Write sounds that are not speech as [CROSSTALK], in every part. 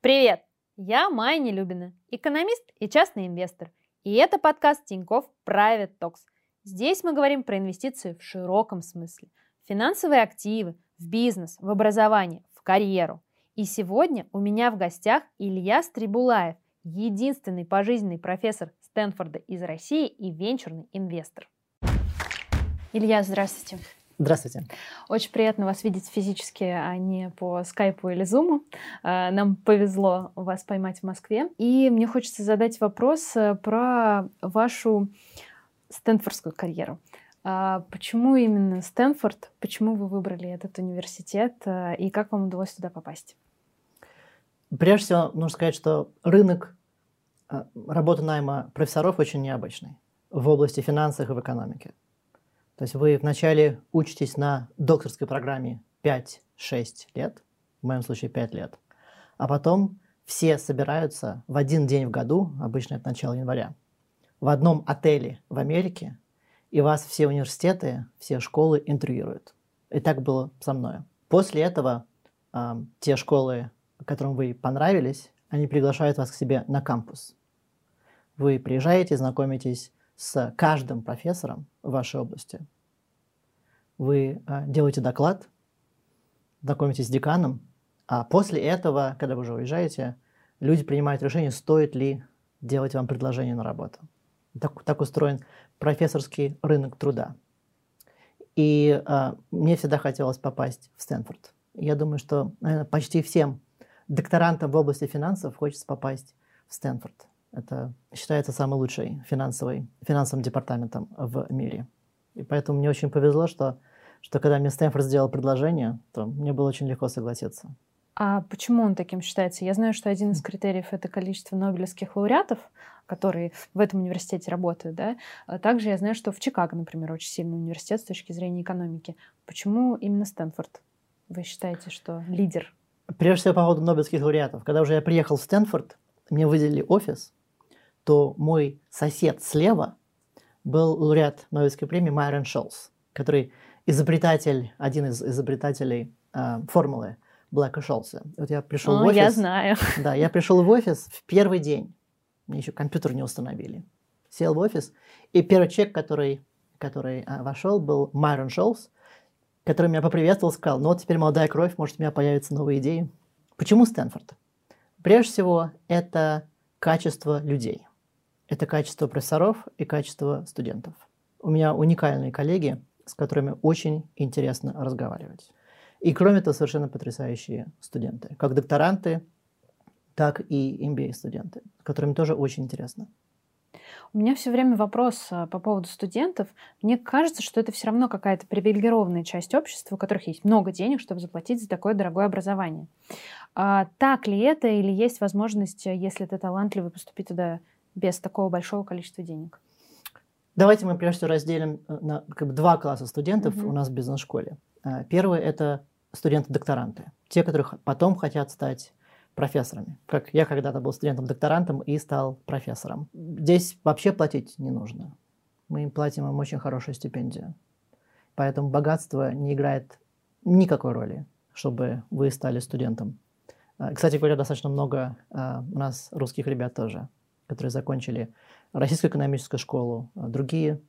Привет! Я Майя Нелюбина, экономист и частный инвестор. И это подкаст Тиньков Private Talks. Здесь мы говорим про инвестиции в широком смысле. Финансовые активы, в бизнес, в образование, в карьеру. И сегодня у меня в гостях Илья Стрибулаев, единственный пожизненный профессор Стэнфорда из России и венчурный инвестор. Илья, здравствуйте. Здравствуйте. Очень приятно вас видеть физически, а не по скайпу или зуму. А, нам повезло вас поймать в Москве. И мне хочется задать вопрос э, про вашу стэнфордскую карьеру. А, почему именно Стэнфорд? Почему вы выбрали этот университет? Э, и как вам удалось туда попасть? Прежде всего, нужно сказать, что рынок э, работы найма профессоров очень необычный в области финансов и в экономике. То есть вы вначале учитесь на докторской программе 5-6 лет, в моем случае 5 лет, а потом все собираются в один день в году, обычно это начало января, в одном отеле в Америке, и вас все университеты, все школы интервьюируют. И так было со мной. После этого э, те школы, которым вы понравились, они приглашают вас к себе на кампус. Вы приезжаете, знакомитесь с каждым профессором в вашей области. Вы а, делаете доклад, знакомитесь с деканом, а после этого, когда вы уже уезжаете, люди принимают решение, стоит ли делать вам предложение на работу. Так, так устроен профессорский рынок труда. И а, мне всегда хотелось попасть в Стэнфорд. Я думаю, что наверное, почти всем докторантам в области финансов хочется попасть в Стэнфорд. Это считается самым лучшим финансовым, финансовым департаментом в мире. И поэтому мне очень повезло, что, что когда мне Стэнфорд сделал предложение, то мне было очень легко согласиться. А почему он таким считается? Я знаю, что один из критериев это количество нобелевских лауреатов, которые в этом университете работают, да. А также я знаю, что в Чикаго, например, очень сильный университет с точки зрения экономики. Почему именно Стэнфорд? Вы считаете, что лидер? Прежде всего по поводу нобелевских лауреатов. Когда уже я приехал в Стэнфорд, мне выделили офис, то мой сосед слева был лауреат Нобелевской премии Майрон Шолс, который изобретатель, один из изобретателей э, формулы Блэка Шолса. Вот я пришел О, в офис. Я знаю. [LAUGHS] Да, я пришел в офис в первый день. Мне еще компьютер не установили. Сел в офис, и первый человек, который, который а, вошел, был Майрон Шолс, который меня поприветствовал, сказал, ну вот теперь молодая кровь, может у меня появятся новые идеи. Почему Стэнфорд? Прежде всего, это качество людей. Это качество профессоров и качество студентов. У меня уникальные коллеги, с которыми очень интересно разговаривать. И кроме того, совершенно потрясающие студенты, как докторанты, так и MBA-студенты, с которыми тоже очень интересно. У меня все время вопрос а, по поводу студентов. Мне кажется, что это все равно какая-то привилегированная часть общества, у которых есть много денег, чтобы заплатить за такое дорогое образование. А, так ли это или есть возможность, если ты талантливый, поступить туда без такого большого количества денег? Давайте мы прежде всего разделим э, на как бы, два класса студентов угу. у нас в бизнес-школе. Э, первый – это студенты-докторанты, те, которые потом хотят стать профессорами. Как я когда-то был студентом-докторантом и стал профессором. Здесь вообще платить не нужно. Мы им платим им очень хорошую стипендию. Поэтому богатство не играет никакой роли, чтобы вы стали студентом. Э, кстати говоря, достаточно много у нас русских ребят тоже которые закончили Российскую экономическую школу, а, другие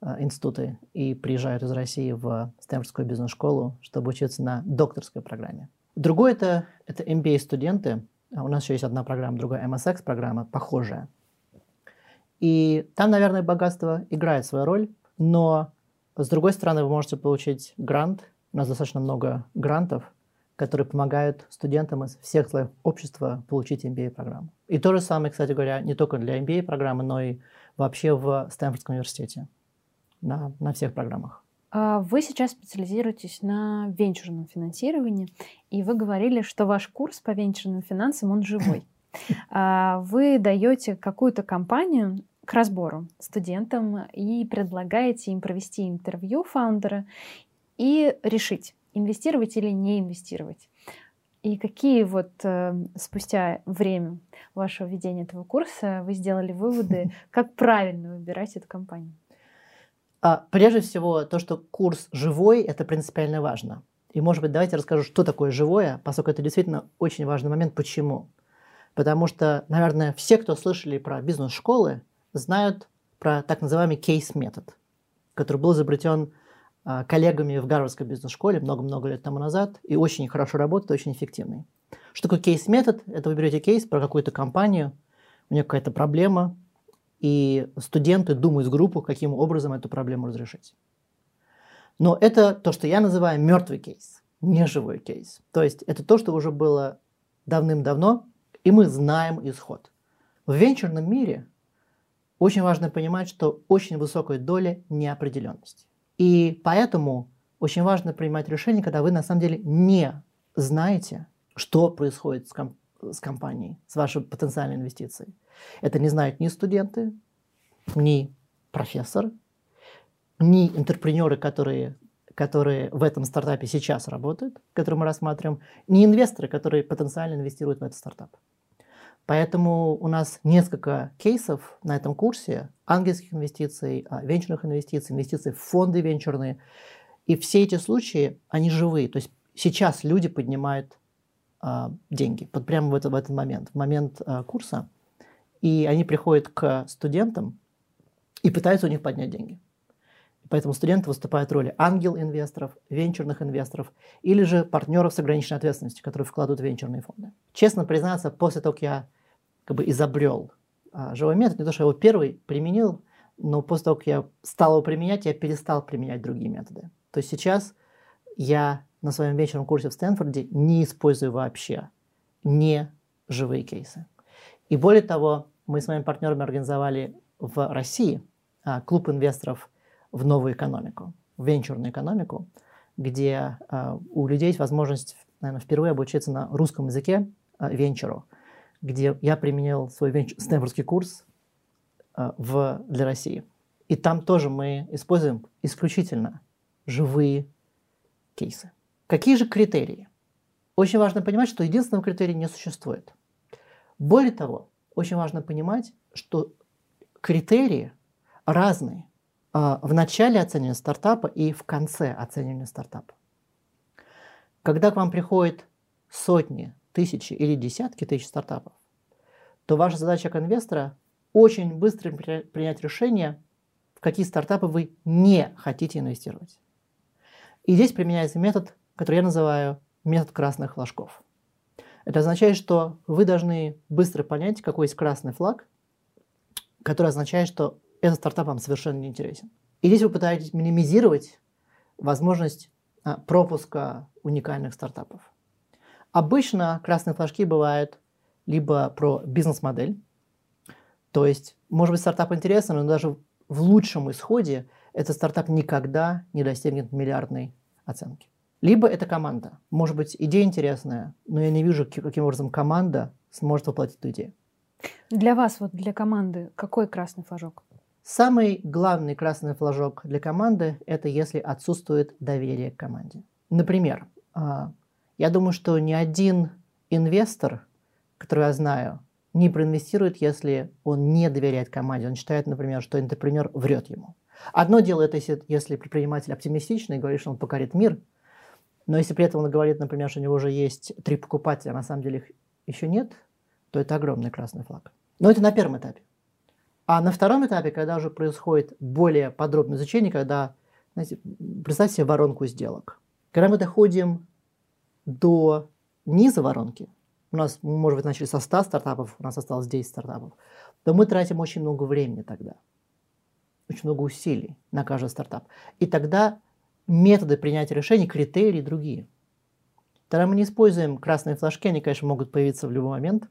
а, институты и приезжают из России в Стэнфордскую бизнес-школу, чтобы учиться на докторской программе. Другое это, это MBA-студенты. А у нас еще есть одна программа, другая MSX-программа, похожая. И там, наверное, богатство играет свою роль, но с другой стороны, вы можете получить грант. У нас достаточно много грантов, которые помогают студентам из всех слоев общества получить MBA-программу. И то же самое, кстати говоря, не только для MBA-программы, но и вообще в Стэнфордском университете, на, на всех программах. А вы сейчас специализируетесь на венчурном финансировании, и вы говорили, что ваш курс по венчурным финансам, он живой. [LAUGHS] А вы даете какую-то компанию к разбору студентам и предлагаете им провести интервью фаундера и решить, инвестировать или не инвестировать. И какие вот э, спустя время вашего ведения этого курса вы сделали выводы, [LAUGHS] как правильно выбирать эту компанию? А, прежде всего, то, что курс живой, это принципиально важно. И, может быть, давайте расскажу, что такое живое, поскольку это действительно очень важный момент. Почему? Потому что, наверное, все, кто слышали про бизнес-школы, знают про так называемый кейс-метод, который был изобретен коллегами в Гарвардской бизнес-школе много-много лет тому назад и очень хорошо работает, очень эффективный. Что такое кейс-метод? Это вы берете кейс про какую-то компанию, у нее какая-то проблема, и студенты думают в группу, каким образом эту проблему разрешить. Но это то, что я называю мертвый кейс, не живой кейс. То есть это то, что уже было давным-давно, и мы знаем исход. В венчурном мире очень важно понимать, что очень высокая доля неопределенности. И поэтому очень важно принимать решение, когда вы на самом деле не знаете, что происходит с, комп- с компанией, с вашей потенциальной инвестицией. Это не знают ни студенты, ни профессор, ни интерпренеры, которые, которые в этом стартапе сейчас работают, которые мы рассматриваем, ни инвесторы, которые потенциально инвестируют в этот стартап. Поэтому у нас несколько кейсов на этом курсе ангельских инвестиций, а, венчурных инвестиций, инвестиций в фонды венчурные. И все эти случаи, они живые. То есть сейчас люди поднимают а, деньги, вот прямо в, это, в этот момент, в момент а, курса, и они приходят к студентам и пытаются у них поднять деньги. Поэтому студенты выступают в роли ангел-инвесторов, венчурных инвесторов или же партнеров с ограниченной ответственностью, которые вкладывают в венчурные фонды. Честно признаться, после того, как я как бы изобрел а, живой метод, не то, что я его первый применил, но после того, как я стал его применять, я перестал применять другие методы. То есть сейчас я на своем вечерном курсе в Стэнфорде не использую вообще не живые кейсы. И более того, мы с моими партнерами организовали в России а, клуб инвесторов в новую экономику, в венчурную экономику, где а, у людей есть возможность, наверное, впервые обучиться на русском языке а, венчуру, где я применил свой венчур, стэнфордский курс в, для России. И там тоже мы используем исключительно живые кейсы. Какие же критерии? Очень важно понимать, что единственного критерия не существует. Более того, очень важно понимать, что критерии разные в начале оценивания стартапа и в конце оценивания стартапа. Когда к вам приходят сотни, тысячи или десятки тысяч стартапов, то ваша задача как инвестора очень быстро принять решение, в какие стартапы вы не хотите инвестировать. И здесь применяется метод который я называю метод красных флажков. Это означает, что вы должны быстро понять, какой есть красный флаг, который означает, что этот стартап вам совершенно не интересен. И здесь вы пытаетесь минимизировать возможность а, пропуска уникальных стартапов. Обычно красные флажки бывают либо про бизнес-модель, то есть, может быть, стартап интересен, но даже в лучшем исходе этот стартап никогда не достигнет миллиардной оценки. Либо это команда. Может быть, идея интересная, но я не вижу, каким образом команда сможет воплотить эту идею. Для вас, вот для команды, какой красный флажок? Самый главный красный флажок для команды – это если отсутствует доверие к команде. Например, а, я думаю, что ни один инвестор, который я знаю, не проинвестирует, если он не доверяет команде. Он считает, например, что интерпренер врет ему. Одно дело это, если предприниматель оптимистичный и говорит, что он покорит мир – но если при этом он говорит, например, что у него уже есть три покупателя, а на самом деле их еще нет, то это огромный красный флаг. Но это на первом этапе. А на втором этапе, когда уже происходит более подробное изучение, когда, знаете, представьте себе воронку сделок. Когда мы доходим до низа воронки, у нас, может быть, начали со 100 стартапов, у нас осталось 10 стартапов, то мы тратим очень много времени тогда, очень много усилий на каждый стартап. И тогда методы принятия решений, критерии другие. Тогда мы не используем красные флажки, они, конечно, могут появиться в любой момент,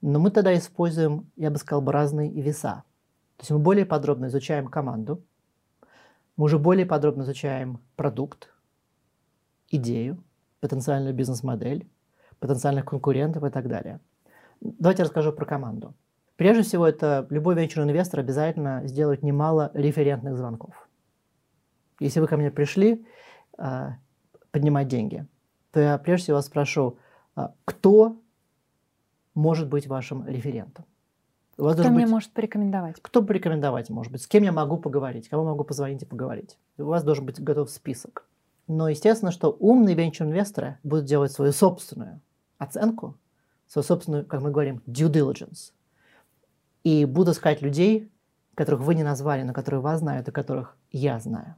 но мы тогда используем, я бы сказал, разные веса. То есть мы более подробно изучаем команду, мы уже более подробно изучаем продукт, идею, потенциальную бизнес-модель, потенциальных конкурентов и так далее. Давайте расскажу про команду. Прежде всего, это любой венчурный инвестор обязательно сделает немало референтных звонков. Если вы ко мне пришли а, поднимать деньги, то я прежде всего вас спрошу, а, кто может быть вашим референтом? У вас кто мне быть... может порекомендовать? Кто порекомендовать, может быть? С кем я могу поговорить? Кому могу позвонить и поговорить? У вас должен быть готов список. Но естественно, что умные венчур-инвесторы будут делать свою собственную оценку свою собственную, как мы говорим, due diligence. И буду искать людей, которых вы не назвали, но которые вас знают и которых я знаю.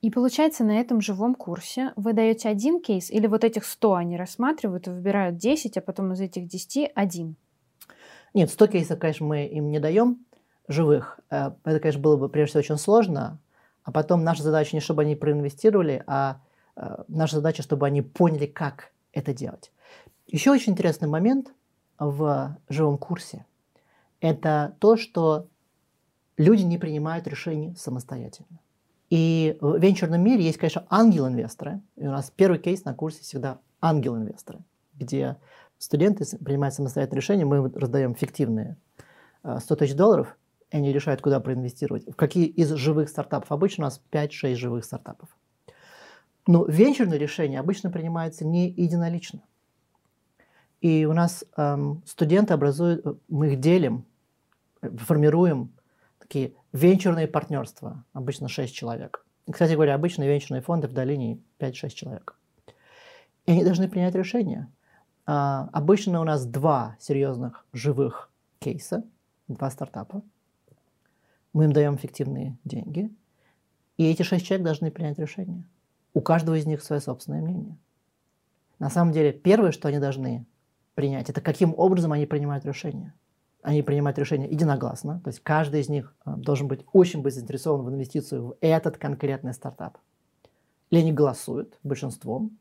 И получается, на этом живом курсе вы даете один кейс, или вот этих 100 они рассматривают и выбирают 10, а потом из этих 10 один? Нет, 100 кейсов, конечно, мы им не даем живых. Э, это, конечно, было бы прежде всего очень сложно. А потом наша задача не чтобы они проинвестировали, а э, наша задача, чтобы они поняли, как это делать. Еще очень интересный момент в живом курсе – это то, что люди не принимают решений самостоятельно. И в венчурном мире есть, конечно, ангел-инвесторы. И у нас первый кейс на курсе всегда ангел-инвесторы, где студенты принимают самостоятельное решение, мы раздаем фиктивные 100 э, тысяч долларов, и они решают, куда проинвестировать. В какие из живых стартапов? Обычно у нас 5-6 живых стартапов. Но венчурные решения обычно принимаются не единолично. И у нас эм, студенты образуют, э, мы их делим, э, формируем такие венчурные партнерства, обычно 6 человек. Кстати говоря, обычные венчурные фонды в долине 5-6 человек. И они должны принять решение. А, обычно у нас два серьезных живых кейса, два стартапа. Мы им даем эффективные деньги. И эти шесть человек должны принять решение. У каждого из них свое собственное мнение. На самом деле, первое, что они должны принять, это каким образом они принимают решение они принимают решение единогласно, то есть каждый из них э, должен быть очень быть заинтересован в инвестицию в этот конкретный стартап. Или они голосуют большинством,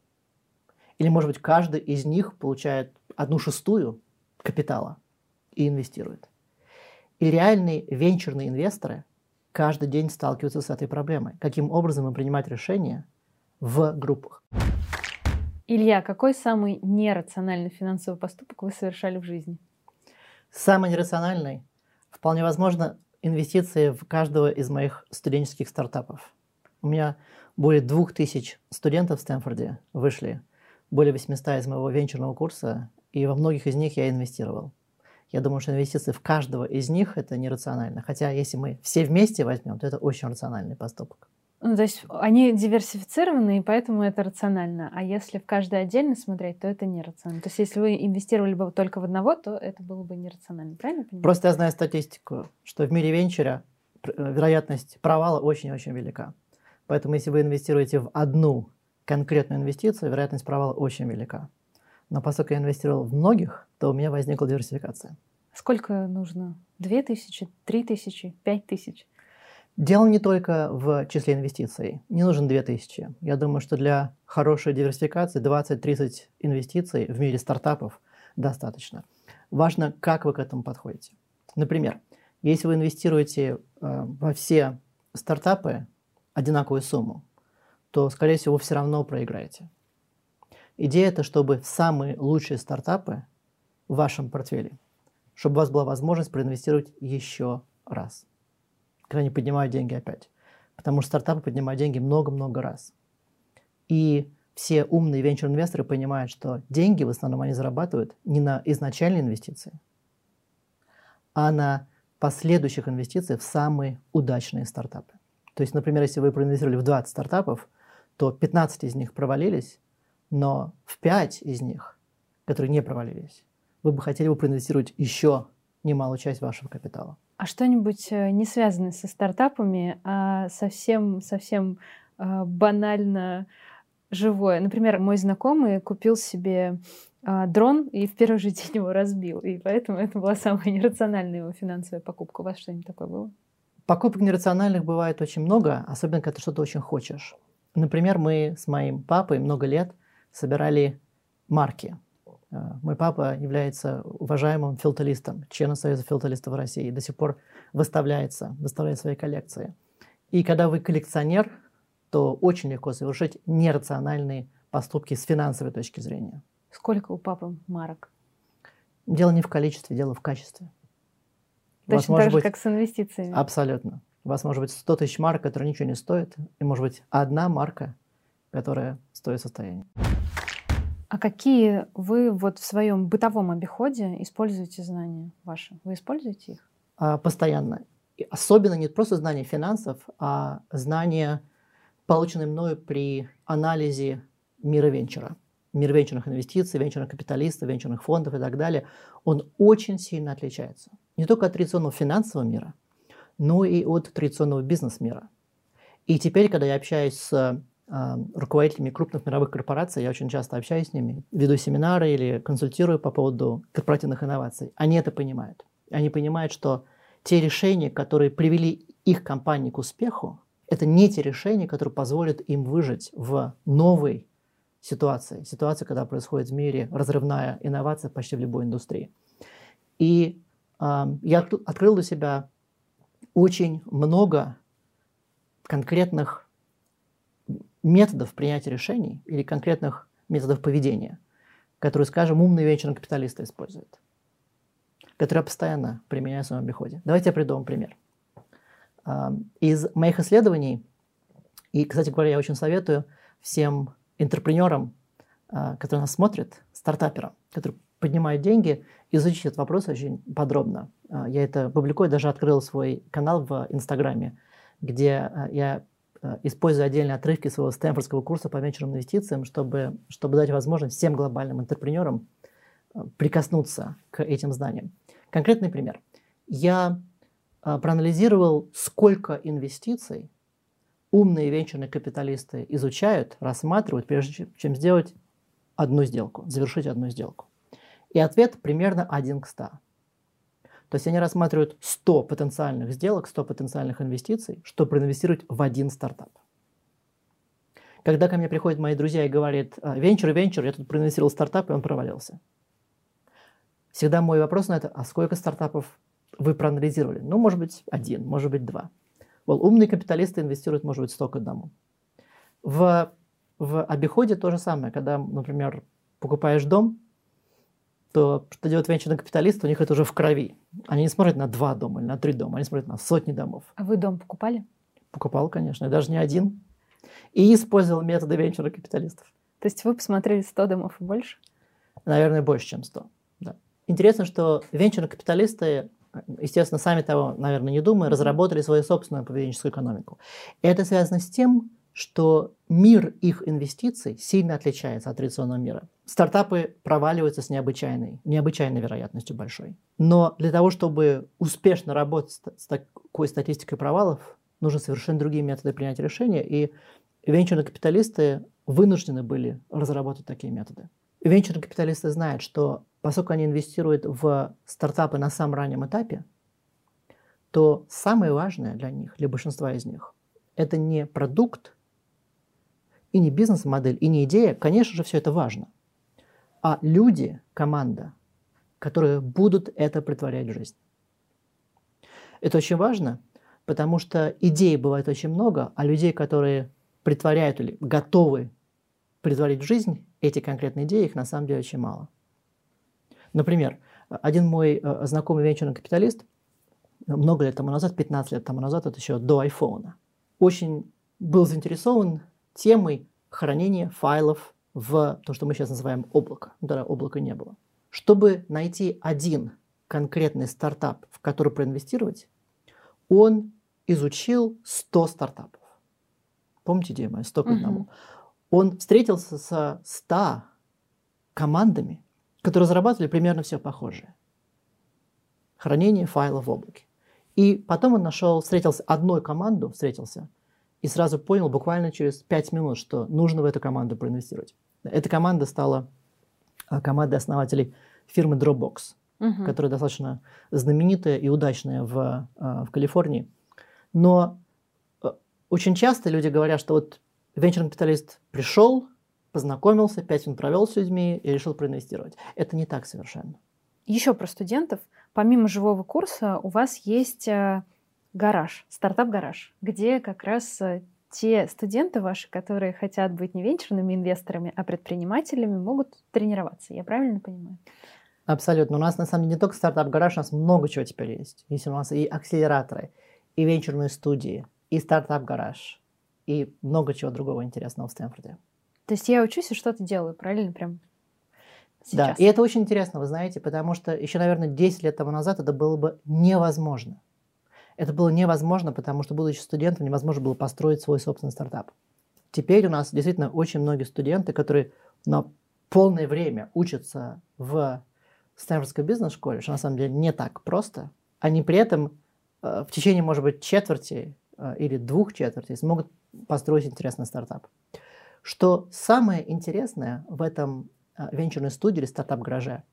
или, может быть, каждый из них получает одну шестую капитала и инвестирует. И реальные венчурные инвесторы каждый день сталкиваются с этой проблемой. Каким образом им принимать решения в группах. Илья, какой самый нерациональный финансовый поступок вы совершали в жизни? Самый нерациональный, вполне возможно, инвестиции в каждого из моих студенческих стартапов. У меня более двух тысяч студентов в Стэнфорде вышли, более 800 из моего венчурного курса, и во многих из них я инвестировал. Я думаю, что инвестиции в каждого из них – это нерационально. Хотя если мы все вместе возьмем, то это очень рациональный поступок. Ну, то есть они диверсифицированы, и поэтому это рационально. А если в каждой отдельно смотреть, то это нерационально. То есть если вы инвестировали бы только в одного, то это было бы нерационально. Правильно понимаю? Просто я знаю статистику, что в мире венчура э, вероятность провала очень-очень велика. Поэтому если вы инвестируете в одну конкретную инвестицию, вероятность провала очень велика. Но поскольку я инвестировал в многих, то у меня возникла диверсификация. Сколько нужно? Две тысячи, три тысячи, пять тысяч? Дело не только в числе инвестиций. Не нужен 2000. Я думаю, что для хорошей диверсификации 20-30 инвестиций в мире стартапов достаточно. Важно, как вы к этому подходите. Например, если вы инвестируете э, во все стартапы одинаковую сумму, то, скорее всего, вы все равно проиграете. Идея это, чтобы самые лучшие стартапы в вашем портфеле, чтобы у вас была возможность проинвестировать еще раз когда они поднимают деньги опять. Потому что стартапы поднимают деньги много-много раз. И все умные венчур-инвесторы понимают, что деньги в основном они зарабатывают не на изначальные инвестиции, а на последующих инвестициях в самые удачные стартапы. То есть, например, если вы проинвестировали в 20 стартапов, то 15 из них провалились, но в 5 из них, которые не провалились, вы бы хотели бы проинвестировать еще немалую часть вашего капитала. А что-нибудь э, не связанное со стартапами, а совсем, совсем э, банально живое. Например, мой знакомый купил себе э, дрон и в первый же день его разбил. И поэтому это была самая нерациональная его финансовая покупка. У вас что-нибудь такое было? Покупок нерациональных бывает очень много, особенно когда ты что-то очень хочешь. Например, мы с моим папой много лет собирали марки. Э, мой папа является уважаемым филталистом, членом Союза филталистов России, и до сих пор выставляется, выставляет свои коллекции. И когда вы коллекционер, то очень легко совершить нерациональные поступки с финансовой точки зрения. Сколько у папы марок? Дело не в количестве, дело в качестве. Точно так же, быть... как с инвестициями. Абсолютно. У вас может быть 100 тысяч марок, которые ничего не стоят, и может быть одна марка, которая стоит состояние. А какие вы вот в своем бытовом обиходе используете знания ваши? Вы используете их? А, постоянно. И особенно не просто знания финансов, а знания, полученные мною при анализе мира венчура. мир венчурных инвестиций, венчурных капиталистов, венчурных фондов и так далее, он очень сильно отличается. Не только от традиционного финансового мира, но и от традиционного бизнес-мира. И теперь, когда я общаюсь с руководителями крупных мировых корпораций, я очень часто общаюсь с ними, веду семинары или консультирую по поводу корпоративных инноваций, они это понимают. Они понимают, что те решения, которые привели их компании к успеху, это не те решения, которые позволят им выжить в новой ситуации. Ситуации, когда происходит в мире разрывная инновация почти в любой индустрии. И э, я открыл для себя очень много конкретных методов принятия решений или конкретных методов поведения, которые, скажем, умные венчурные капиталисты используют, которые постоянно применяю в своем обиходе. Давайте я приду вам пример. Из моих исследований, и, кстати говоря, я очень советую всем интерпренерам, а, которые нас смотрят, стартаперам, которые поднимают деньги, изучить этот вопрос очень подробно. А, я это публикую, даже открыл свой канал в Инстаграме, где а, я использую отдельные отрывки своего стэнфордского курса по венчурным инвестициям, чтобы, чтобы дать возможность всем глобальным интерпренерам прикоснуться к этим знаниям. Конкретный пример. Я проанализировал, сколько инвестиций умные венчурные капиталисты изучают, рассматривают, прежде чем сделать одну сделку, завершить одну сделку. И ответ примерно 1 к 100. То есть они рассматривают 100 потенциальных сделок, 100 потенциальных инвестиций, чтобы проинвестировать в один стартап. Когда ко мне приходят мои друзья и говорят, «А, венчур, венчур, я тут проинвестировал стартап, и он провалился. Всегда мой вопрос на это, а сколько стартапов вы проанализировали? Ну, может быть, один, может быть, два. Well, умные капиталисты инвестируют, может быть, столько одному. В, в обиходе то же самое. Когда, например, покупаешь дом, то что делают венчурные капиталисты, у них это уже в крови. Они не смотрят на два дома или на три дома, они смотрят на сотни домов. А вы дом покупали? Покупал, конечно, и даже не один. И использовал методы венчурных капиталистов. То есть вы посмотрели 100 домов и больше? Наверное, больше, чем 100. Да. Интересно, что венчурные капиталисты естественно, сами того, наверное, не думая, разработали свою собственную поведенческую экономику. И это связано с тем, что мир их инвестиций сильно отличается от традиционного мира. Стартапы проваливаются с необычайной, необычайной вероятностью большой. Но для того, чтобы успешно работать с такой статистикой провалов, нужны совершенно другие методы принятия решения, и венчурные капиталисты вынуждены были разработать такие методы. Венчурные капиталисты знают, что поскольку они инвестируют в стартапы на самом раннем этапе, то самое важное для них, для большинства из них, это не продукт и не бизнес-модель, и не идея, конечно же, все это важно, а люди, команда, которые будут это притворять в жизнь. Это очень важно, потому что идей бывает очень много, а людей, которые притворяют или готовы притворить в жизнь эти конкретные идеи, их на самом деле очень мало. Например, один мой э, знакомый венчурный капиталист много лет тому назад, 15 лет тому назад, это еще до айфона, очень был заинтересован темой хранения файлов в то, что мы сейчас называем облако. Да, облака не было. Чтобы найти один конкретный стартап, в который проинвестировать, он изучил 100 стартапов. Помните, идея моя, 100 к одному. Угу. Он встретился со 100 командами, которые разрабатывали примерно все похожее. Хранение файлов в облаке. И потом он нашел, встретился одной команду, встретился, и сразу понял буквально через 5 минут, что нужно в эту команду проинвестировать. Эта команда стала а, командой основателей фирмы Dropbox, угу. которая достаточно знаменитая и удачная в, а, в Калифорнии. Но а, очень часто люди говорят, что вот венчурный капиталист пришел, познакомился, пять минут провел с людьми и решил проинвестировать. Это не так совершенно. Еще про студентов. Помимо живого курса у вас есть э, гараж, стартап-гараж, где как раз э, те студенты ваши, которые хотят быть не венчурными инвесторами, а предпринимателями, могут тренироваться. Я правильно понимаю? Абсолютно. У нас на самом деле не только стартап-гараж, у нас много чего теперь есть. Есть у нас и акселераторы, и венчурные студии, и стартап-гараж, и много чего другого интересного в Стэнфорде. То есть я учусь и что-то делаю, правильно? Прям сейчас. Да, и это очень интересно, вы знаете, потому что еще, наверное, 10 лет тому назад это было бы невозможно. Это было невозможно, потому что, будучи студентом, невозможно было построить свой собственный стартап. Теперь у нас действительно очень многие студенты, которые на полное время учатся в Стэнфордской бизнес-школе, что на самом деле не так просто, они при этом э, в течение, может быть, четверти э, или двух четвертей смогут построить интересный стартап. Что самое интересное в этом э, венчурной студии или стартап-гараже,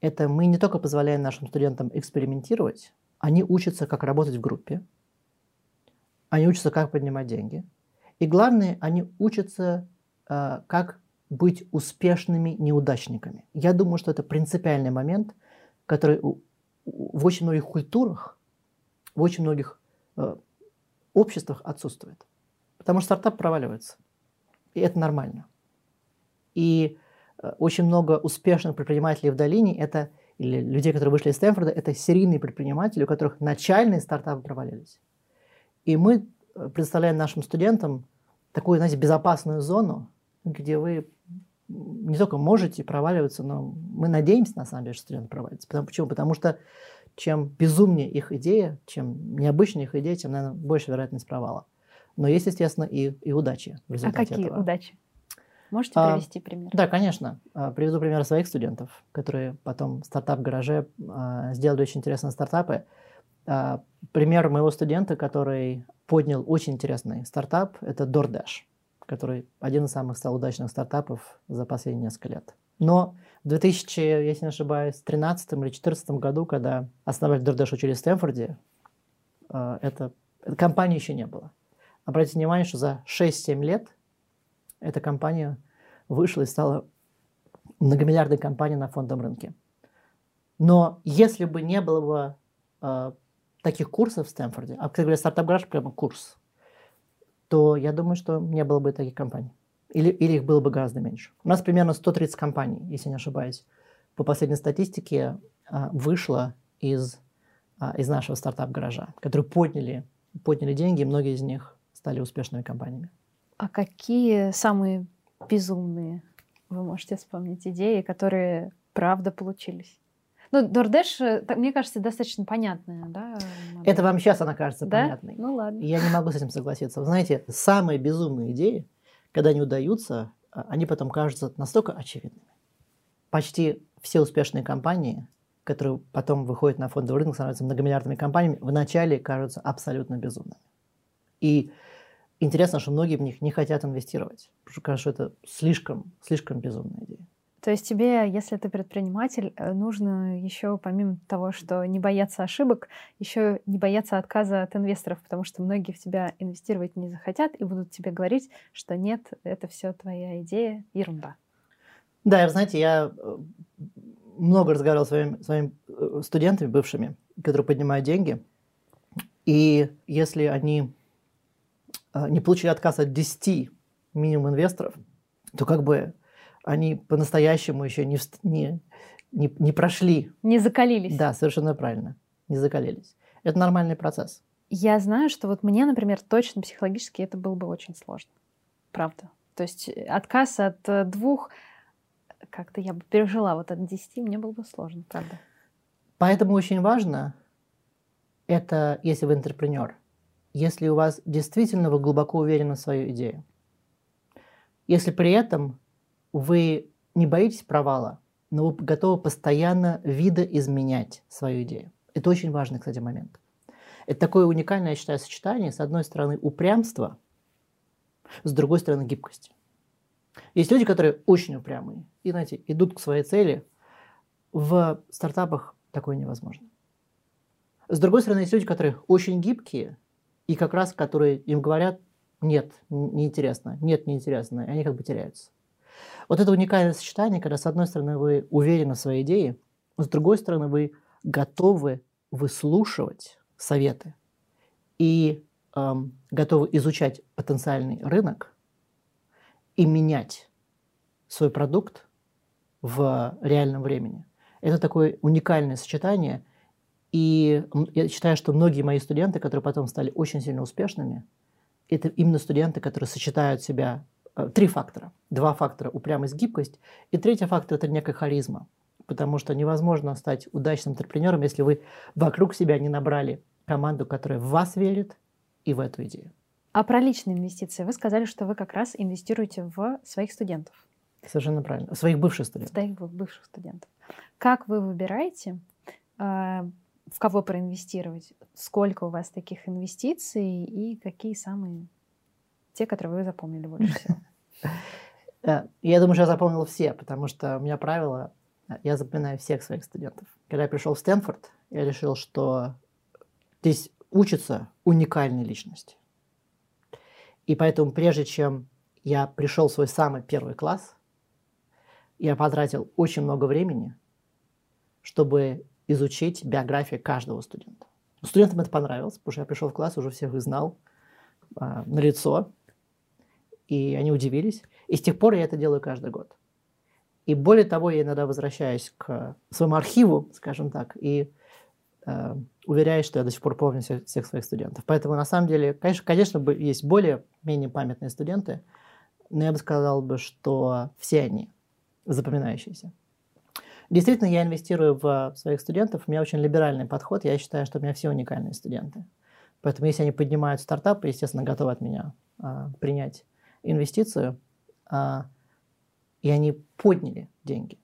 это мы не только позволяем нашим студентам экспериментировать, они учатся, как работать в группе, они учатся, как поднимать деньги. И главное, они учатся, как быть успешными неудачниками. Я думаю, что это принципиальный момент, который в очень многих культурах, в очень многих э, обществах отсутствует. Потому что стартап проваливается. И это нормально. И э, очень много успешных предпринимателей в долине это или людей, которые вышли из Стэнфорда, это серийные предприниматели, у которых начальные стартапы провалились. И мы э, представляем нашим студентам такую, знаете, безопасную зону, где вы не только можете проваливаться, но мы надеемся, на самом деле, что студенты провалятся. Потому, почему? Потому что чем безумнее их идея, чем необычнее их идея, тем, наверное, больше вероятность провала. Но есть, естественно, и, и удачи в а результате А какие этого. удачи? Можете а, привести пример? Да, конечно. А, приведу пример своих студентов, которые потом в стартап-гараже а, сделали очень интересные стартапы. А, пример моего студента, который поднял очень интересный стартап, это DoorDash который один из самых стал удачных стартапов за последние несколько лет. Но в 2000, если не ошибаюсь, 2013 или 2014 году, когда основали DoorDash учили в Стэнфорде, это, компании еще не было. Обратите внимание, что за 6-7 лет эта компания вышла и стала многомиллиардной компанией на фондовом рынке. Но если бы не было бы э, таких курсов в Стэнфорде, а, кстати говоря, стартап-гараж прямо курс, то я думаю, что не было бы таких компаний. Или, или их было бы гораздо меньше. У нас примерно 130 компаний, если не ошибаюсь, по последней статистике а, вышло из, а, из нашего стартап-гаража, которые подняли, подняли деньги, и многие из них стали успешными компаниями. А какие самые безумные, вы можете вспомнить, идеи, которые правда получились? Ну, DoorDash, э, мне кажется, достаточно понятная, да? Модель. Это вам сейчас она кажется да? понятной. Ну ладно. Я не могу с этим согласиться. Вы знаете, самые безумные идеи, когда они удаются, а, они потом кажутся настолько очевидными. Почти все успешные компании, которые потом выходят на фондовый рынок, становятся многомиллиардными компаниями, вначале кажутся абсолютно безумными. И интересно, что многие в них не хотят инвестировать, потому что кажется, что это слишком, слишком безумная идея. То есть тебе, если ты предприниматель, э, нужно еще помимо того, что не бояться ошибок, еще не бояться отказа от инвесторов, потому что многие в тебя инвестировать не захотят и будут тебе говорить, что нет, это все твоя идея, ерунда. Да, знаете, я э, много разговаривал с своими, своими э, студентами бывшими, которые поднимают деньги, и если они не получили отказ от 10 минимум инвесторов, то как бы они по-настоящему еще не, не, не, не прошли. Не закалились. Да, совершенно правильно. Не закалились. Это нормальный процесс. Я знаю, что вот мне, например, точно психологически это было бы очень сложно. Правда. То есть э, отказ от э, двух, как-то я бы пережила, вот от десяти мне было бы сложно, правда. Поэтому очень важно, это если вы интерпренер, если у вас действительно вы глубоко уверены в свою идею. Если при этом вы не боитесь провала, но вы готовы постоянно видоизменять свою идею. Это очень важный, кстати, момент. Это такое уникальное, я считаю, сочетание, с одной стороны, упрямства, с другой стороны, гибкости. Есть люди, которые очень упрямые и, знаете, идут к своей цели. В стартапах такое невозможно. С другой стороны, есть люди, которые очень гибкие, и как раз которые им говорят, нет, неинтересно, нет, неинтересно, и они как бы теряются. Вот это уникальное сочетание, когда с одной стороны вы уверены в своей идее, с другой стороны вы готовы выслушивать советы и эм, готовы изучать потенциальный рынок и менять свой продукт в реальном времени. Это такое уникальное сочетание. И я считаю, что многие мои студенты, которые потом стали очень сильно успешными, это именно студенты, которые сочетают себя Э, три фактора. Два фактора – упрямость, гибкость. И третий фактор – это некая харизма. Потому что невозможно стать удачным интерпренером, если вы вокруг себя не набрали команду, которая в вас верит и в эту идею. А про личные инвестиции. Вы сказали, что вы как раз инвестируете в своих студентов. Совершенно правильно. Своих бывших студентов. Своих бывших студентов. Как вы выбираете, а, в кого проинвестировать? Сколько у вас таких инвестиций и какие самые те, которые вы запомнили больше [LAUGHS] всего? Э, я думаю, что я запомнил все, потому что у меня правило, э, я запоминаю всех своих студентов. Когда я пришел в Стэнфорд, я решил, что здесь учатся уникальные личности. И поэтому прежде чем я пришел в свой самый первый класс, я потратил очень много времени, чтобы изучить биографию каждого студента. Студентам это понравилось, потому что я пришел в класс, уже всех их знал а, на лицо, и они удивились. И с тех пор я это делаю каждый год. И более того, я иногда возвращаюсь к своему архиву, скажем так, и э, уверяюсь, что я до сих пор помню всех, всех своих студентов. Поэтому, на самом деле, конечно, конечно, есть более-менее памятные студенты, но я бы сказал, бы, что все они запоминающиеся. Действительно, я инвестирую в своих студентов. У меня очень либеральный подход. Я считаю, что у меня все уникальные студенты. Поэтому, если они поднимают стартапы, естественно, готовы от меня а, принять инвестицию, а, и они подняли деньги.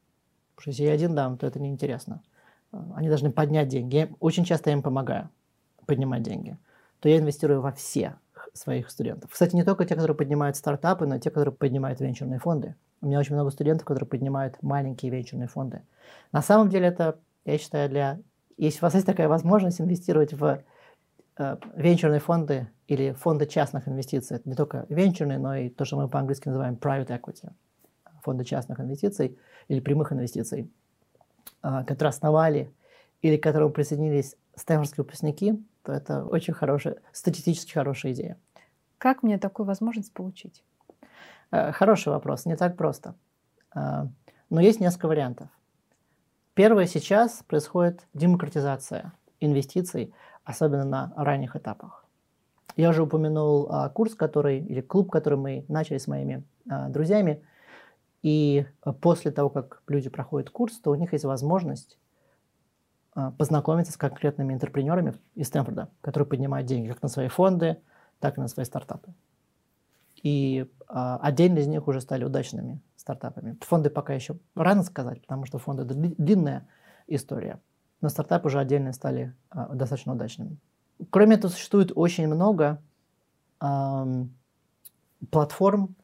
Потому что если я один дам, то это неинтересно. А, они должны поднять деньги. Я, очень часто им помогаю поднимать деньги. То я инвестирую во все своих студентов. Кстати, не только те, которые поднимают стартапы, но и те, которые поднимают венчурные фонды. У меня очень много студентов, которые поднимают маленькие венчурные фонды. На самом деле это, я считаю, для... Если у вас есть такая возможность инвестировать в э, венчурные фонды или фонды частных инвестиций, это не только венчурные, но и то, что мы по-английски называем private equity, фонды частных инвестиций или прямых инвестиций, э, которые основали или к которым присоединились стэнфордские выпускники, то это очень хорошая, статистически хорошая идея. Как мне такую возможность получить? Э, хороший вопрос, не так просто. Э, но есть несколько вариантов. Первое, сейчас происходит демократизация инвестиций, особенно на ранних этапах. Я уже упомянул а, курс, который, или клуб, который мы начали с моими а, друзьями. И после того, как люди проходят курс, то у них есть возможность а, познакомиться с конкретными интерпренерами из Стэнфорда, которые поднимают деньги как на свои фонды, так и на свои стартапы. И а, отдельные из них уже стали удачными стартапами. Фонды пока еще рано сказать, потому что фонды это длинная история. Но стартапы уже отдельные стали а, достаточно удачными. Кроме этого, существует очень много эм, платформ.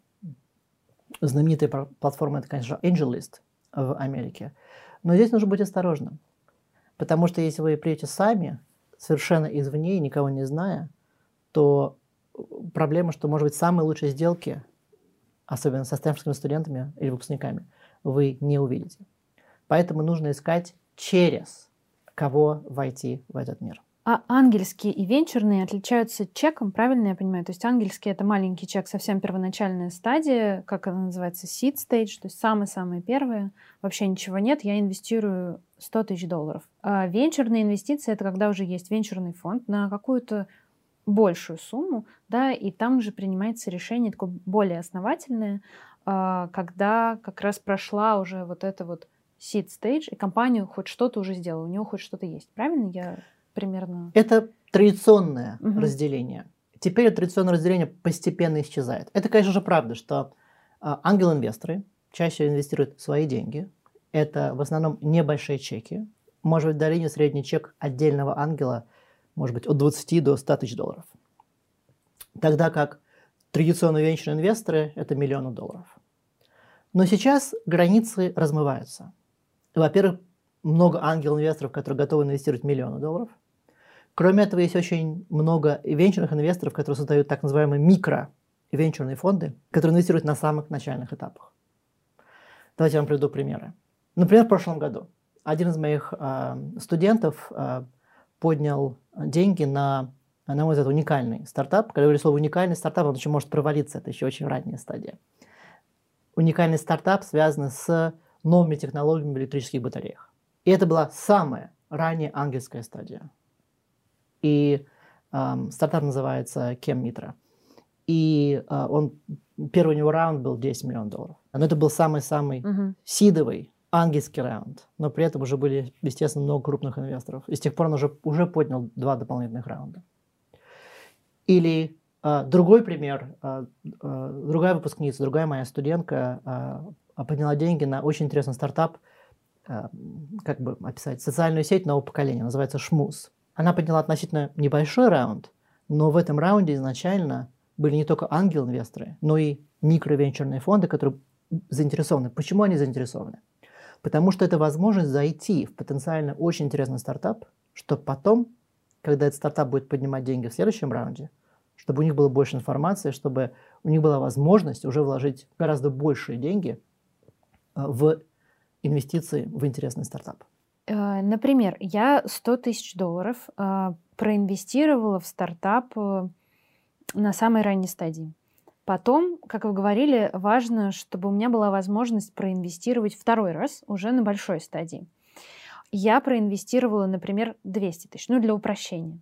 Знаменитая платформа это, конечно, AngelList в Америке. Но здесь нужно быть осторожным. Потому что если вы придете сами, совершенно извне, никого не зная, то проблема, что, может быть, самые лучшие сделки, особенно со стэнфордскими студентами или выпускниками, вы не увидите. Поэтому нужно искать через кого войти в этот мир. А ангельские и венчурные отличаются чеком, правильно я понимаю? То есть ангельский — это маленький чек, совсем первоначальная стадия, как она называется, seed stage, то есть самые-самые первые, вообще ничего нет, я инвестирую 100 тысяч долларов. А венчурные инвестиции — это когда уже есть венчурный фонд на какую-то большую сумму, да, и там уже принимается решение такое более основательное, а, когда как раз прошла уже вот это вот seed stage, и компания хоть что-то уже сделала, у нее хоть что-то есть. Правильно я примерно? Это традиционное угу. разделение. Теперь традиционное разделение постепенно исчезает. Это, конечно же, правда, что а, ангел-инвесторы чаще инвестируют свои деньги. Это в основном небольшие чеки. Может быть, в средний чек отдельного ангела может быть от 20 до 100 тысяч долларов. Тогда как традиционные венчурные инвесторы – это миллионы долларов. Но сейчас границы размываются. Во-первых, много ангел-инвесторов, которые готовы инвестировать миллионы долларов – Кроме этого, есть очень много венчурных инвесторов, которые создают так называемые микро-венчурные фонды, которые инвестируют на самых начальных этапах. Давайте я вам приведу примеры. Например, в прошлом году один из моих э, студентов э, поднял деньги на, на мой взгляд, уникальный стартап. Когда я говорю слово уникальный стартап, он еще может провалиться, это еще очень ранняя стадия. Уникальный стартап связан с новыми технологиями в электрических батареях. И это была самая ранняя ангельская стадия и э, стартап называется Кем Митра. И э, он, первый у него раунд был 10 миллионов долларов. Но это был самый-самый uh-huh. сидовый ангельский раунд. Но при этом уже были, естественно, много крупных инвесторов. И с тех пор он уже, уже поднял два дополнительных раунда. Или э, другой пример, э, э, другая выпускница, другая моя студентка, э, подняла деньги на очень интересный стартап, э, как бы описать, социальную сеть нового поколения, называется Шмуз. Она подняла относительно небольшой раунд, но в этом раунде изначально были не только ангел-инвесторы, но и микровенчурные фонды, которые заинтересованы. Почему они заинтересованы? Потому что это возможность зайти в потенциально очень интересный стартап, чтобы потом, когда этот стартап будет поднимать деньги в следующем раунде, чтобы у них было больше информации, чтобы у них была возможность уже вложить гораздо большие деньги э, в инвестиции в интересный стартап. Э, например, я 100 тысяч долларов э, проинвестировала в стартап на самой ранней стадии. Потом, как вы говорили, важно, чтобы у меня была возможность проинвестировать второй раз уже на большой стадии. Я проинвестировала, например, 200 тысяч, ну, для упрощения.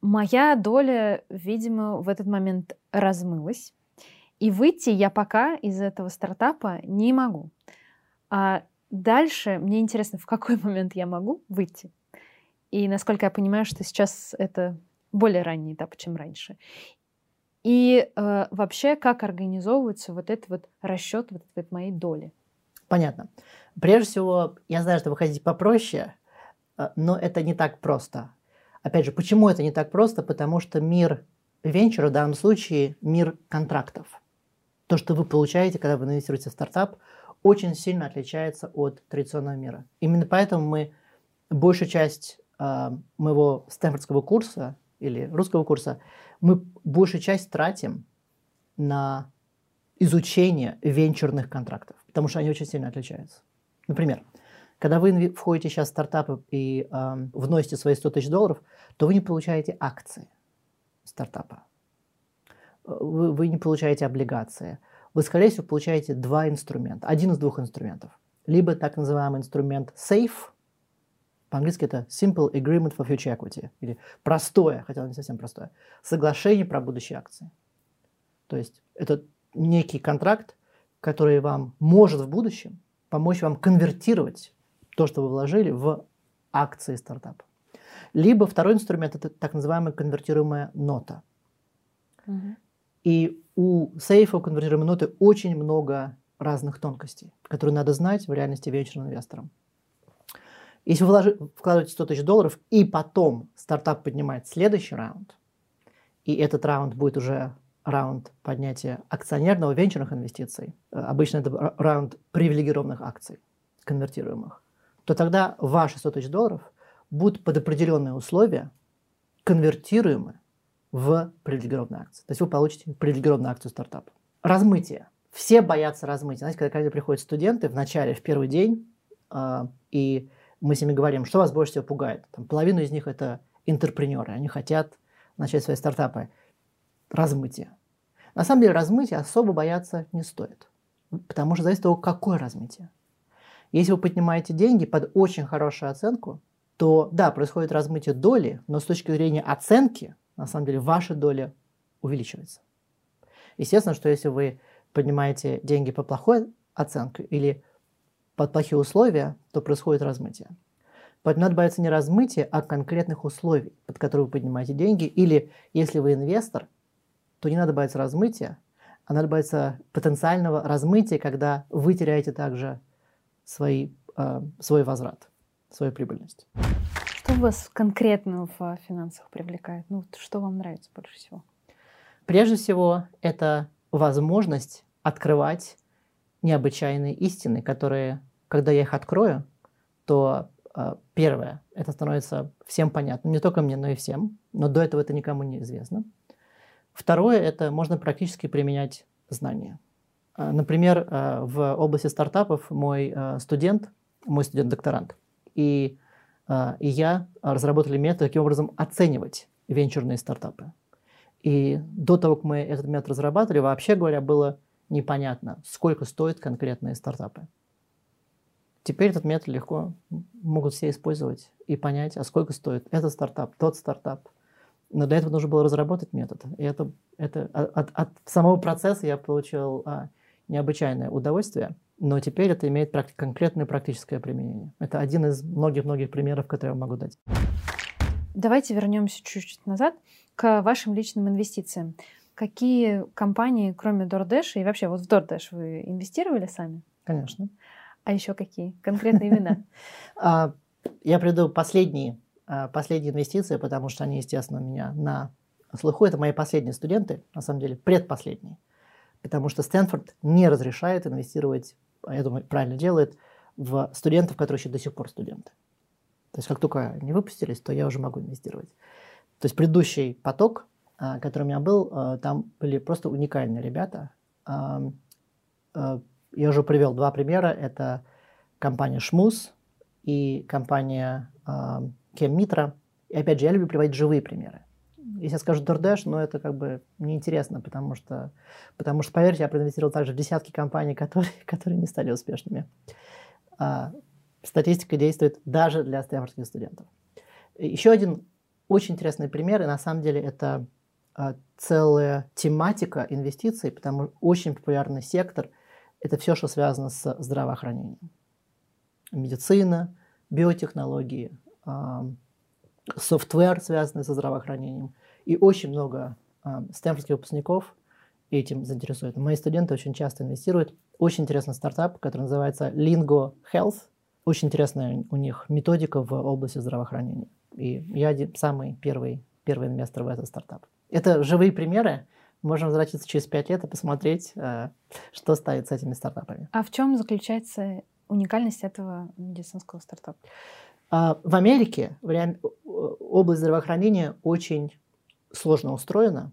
Моя доля, видимо, в этот момент размылась. И выйти я пока из этого стартапа не могу. А дальше мне интересно, в какой [LAUGHS] момент я могу выйти. И насколько я понимаю, что сейчас это более ранний этап, чем раньше. И э, вообще, как организовывается вот этот вот расчет вот этой моей доли? Понятно. Прежде всего, я знаю, что вы хотите попроще, э, но это не так просто. Опять же, почему это не так просто? Потому что мир венчура в данном случае мир контрактов. То, что вы получаете, когда вы инвестируете в стартап, очень сильно отличается от традиционного мира. Именно поэтому мы большую часть э, моего стэнфордского курса или русского курса мы большую часть тратим на изучение венчурных контрактов, потому что они очень сильно отличаются. Например, когда вы входите сейчас в стартапы и э, вносите свои 100 тысяч долларов, то вы не получаете акции стартапа. Вы, вы не получаете облигации. Вы, скорее всего, получаете два инструмента. Один из двух инструментов. Либо так называемый инструмент SAFE, по-английски это Simple Agreement for Future Equity, или простое, хотя не совсем простое, соглашение про будущие акции. То есть это некий контракт, который вам может в будущем помочь вам конвертировать то, что вы вложили, в акции стартапа. Либо второй инструмент – это так называемая конвертируемая нота. Угу. И у сейфа, у конвертируемой ноты очень много разных тонкостей, которые надо знать в реальности венчурным инвесторам. Если вы вложи, вкладываете 100 тысяч долларов, и потом стартап поднимает следующий раунд, и этот раунд будет уже раунд поднятия акционерного венчурных инвестиций, э, обычно это раунд привилегированных акций, конвертируемых, то тогда ваши 100 тысяч долларов будут под определенные условия конвертируемы в привилегированные акции. То есть вы получите привилегированную акцию стартапа. Размытие. Все боятся размытия. Знаете, когда ко мне приходят студенты в начале, в первый день, э, и мы с ними говорим, что вас больше всего пугает. Там, половину из них это интерпренеры, они хотят начать свои стартапы. Размытие. На самом деле размытие особо бояться не стоит, потому что зависит от того, какое размытие. Если вы поднимаете деньги под очень хорошую оценку, то да, происходит размытие доли, но с точки зрения оценки, на самом деле, ваша доля увеличивается. Естественно, что если вы поднимаете деньги по плохой оценке или под плохие условия, то происходит размытие. Поэтому надо бояться не размытия, а конкретных условий, под которые вы поднимаете деньги. Или если вы инвестор, то не надо бояться размытия, а надо бояться потенциального размытия, когда вы теряете также свои, э, свой возврат, свою прибыльность. Что вас конкретно в финансах привлекает? Ну, что вам нравится больше всего? Прежде всего, это возможность открывать необычайные истины, которые, когда я их открою, то э, первое, это становится всем понятно, не только мне, но и всем, но до этого это никому не известно. Второе, это можно практически применять знания. Э, например, э, в области стартапов мой студент, мой студент-докторант, и, и я разработали метод, таким образом оценивать венчурные стартапы. И до того, как мы этот метод разрабатывали, вообще говоря, было непонятно, сколько стоят конкретные стартапы. Теперь этот метод легко могут все использовать и понять, а сколько стоит этот стартап, тот стартап. Но для этого нужно было разработать метод. И это, это от, от самого процесса я получил а, необычайное удовольствие, но теперь это имеет практи- конкретное практическое применение. Это один из многих-многих примеров, которые я могу дать. Давайте вернемся чуть-чуть назад к вашим личным инвестициям. Какие компании, кроме DoorDash, и вообще вот в DoorDash вы инвестировали сами? Конечно. А еще какие? Конкретные имена? [LAUGHS] А, я приду последние, а, последние инвестиции, потому что они, естественно, у меня на слуху. Это мои последние студенты, на самом деле, предпоследние. Потому что Стэнфорд не разрешает инвестировать, я думаю, правильно делает, в студентов, которые еще до сих пор студенты. То есть как только они выпустились, то я уже могу инвестировать. То есть предыдущий поток, а, который у меня был, там были просто уникальные ребята. Я уже привел два примера. Это компания Шмус и компания Кем Митра. И опять же, я люблю приводить живые примеры. Если я скажу DoorDash, ну, это как бы неинтересно, потому что, потому что, поверьте, я проинвестировал также в десятки компаний, которые, [LAUGHS] которые не стали успешными. А, статистика действует даже для стэнфордских студентов. Еще один очень интересный пример, и на самом деле это а, целая тематика инвестиций, потому что очень популярный сектор – это все, что связано с здравоохранением. Медицина, биотехнологии, софтвер, связанный со здравоохранением. И очень много стэнфордских выпускников этим заинтересует. Мои студенты очень часто инвестируют. Очень интересный стартап, который называется Lingo Health. Очень интересная у них методика в области здравоохранения. И я самый первый, первый инвестор в этот стартап. Это живые примеры, можем возвратиться через пять лет и посмотреть, э, что стоит с этими стартапами. А в чем заключается уникальность этого медицинского стартапа? А, в Америке область здравоохранения очень сложно устроена,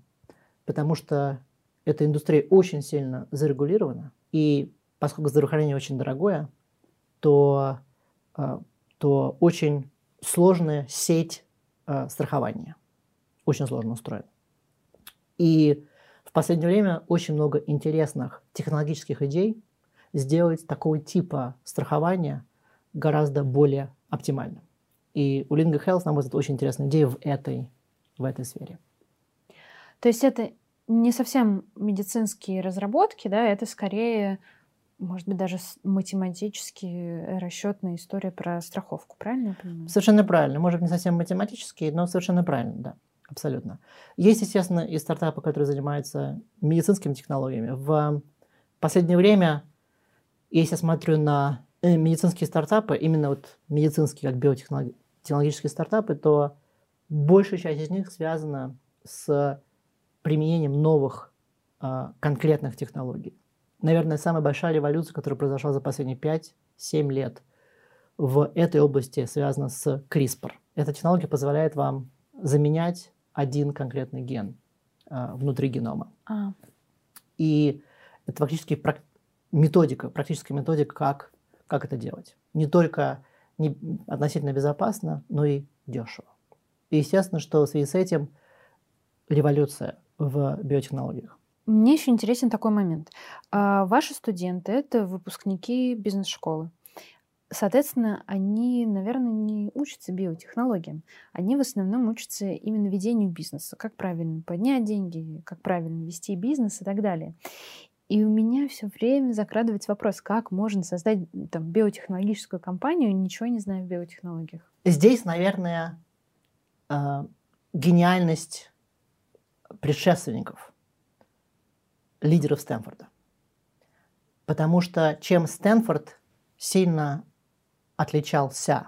потому что эта индустрия очень сильно зарегулирована. И поскольку здравоохранение очень дорогое, то, а, то очень сложная сеть а, страхования. Очень сложно устроена. И в последнее время очень много интересных технологических идей сделать такого типа страхования гораздо более оптимальным. И у Lingo Health, на мой взгляд, очень интересная идея в этой, в этой сфере. То есть это не совсем медицинские разработки, да, это скорее, может быть, даже математически расчетная история про страховку, правильно я понимаю? Совершенно правильно. Может, не совсем математические, но совершенно правильно, да. Абсолютно. Есть, естественно, и стартапы, которые занимаются медицинскими технологиями. В последнее время, если я смотрю на э, медицинские стартапы, именно вот медицинские, как биотехнологические стартапы, то большая часть из них связана с применением новых а, конкретных технологий. Наверное, самая большая революция, которая произошла за последние 5-7 лет в этой области, связана с CRISPR. Эта технология позволяет вам заменять один конкретный ген э, внутри генома. А. И это фактически методика, практическая методика, как, как это делать. Не только не относительно безопасно, но и дешево. И естественно, что в связи с этим революция в биотехнологиях. Мне еще интересен такой момент. А ваши студенты — это выпускники бизнес-школы. Соответственно, они, наверное, не учатся биотехнологиям. Они в основном учатся именно ведению бизнеса, как правильно поднять деньги, как правильно вести бизнес и так далее. И у меня все время закрадывается вопрос, как можно создать там, биотехнологическую компанию, ничего не зная в биотехнологиях. Здесь, наверное, э, гениальность предшественников, лидеров Стэнфорда. Потому что чем Стэнфорд сильно отличался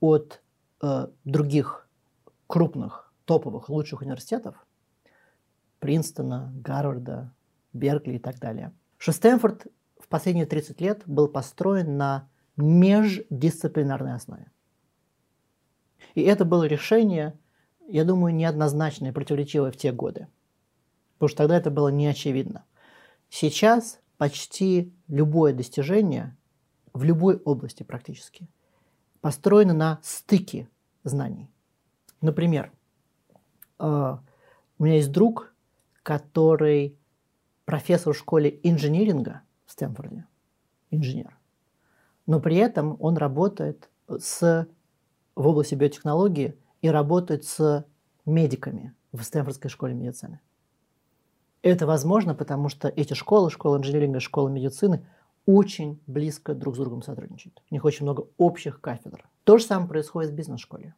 от э, других крупных, топовых, лучших университетов, Принстона, Гарварда, Беркли и так далее, что Стэнфорд в последние 30 лет был построен на междисциплинарной основе. И это было решение, я думаю, неоднозначное противоречивое в те годы. Потому что тогда это было не очевидно. Сейчас почти любое достижение в любой области практически, построена на стыке знаний. Например, э, у меня есть друг, который профессор в школе инжиниринга в Стэнфорде, инженер. Но при этом он работает с, в области биотехнологии и работает с медиками в Стэнфордской школе медицины. Это возможно, потому что эти школы, школа инжиниринга, школа медицины – очень близко друг с другом сотрудничают. У них очень много общих кафедр. То же самое происходит в бизнес-школе.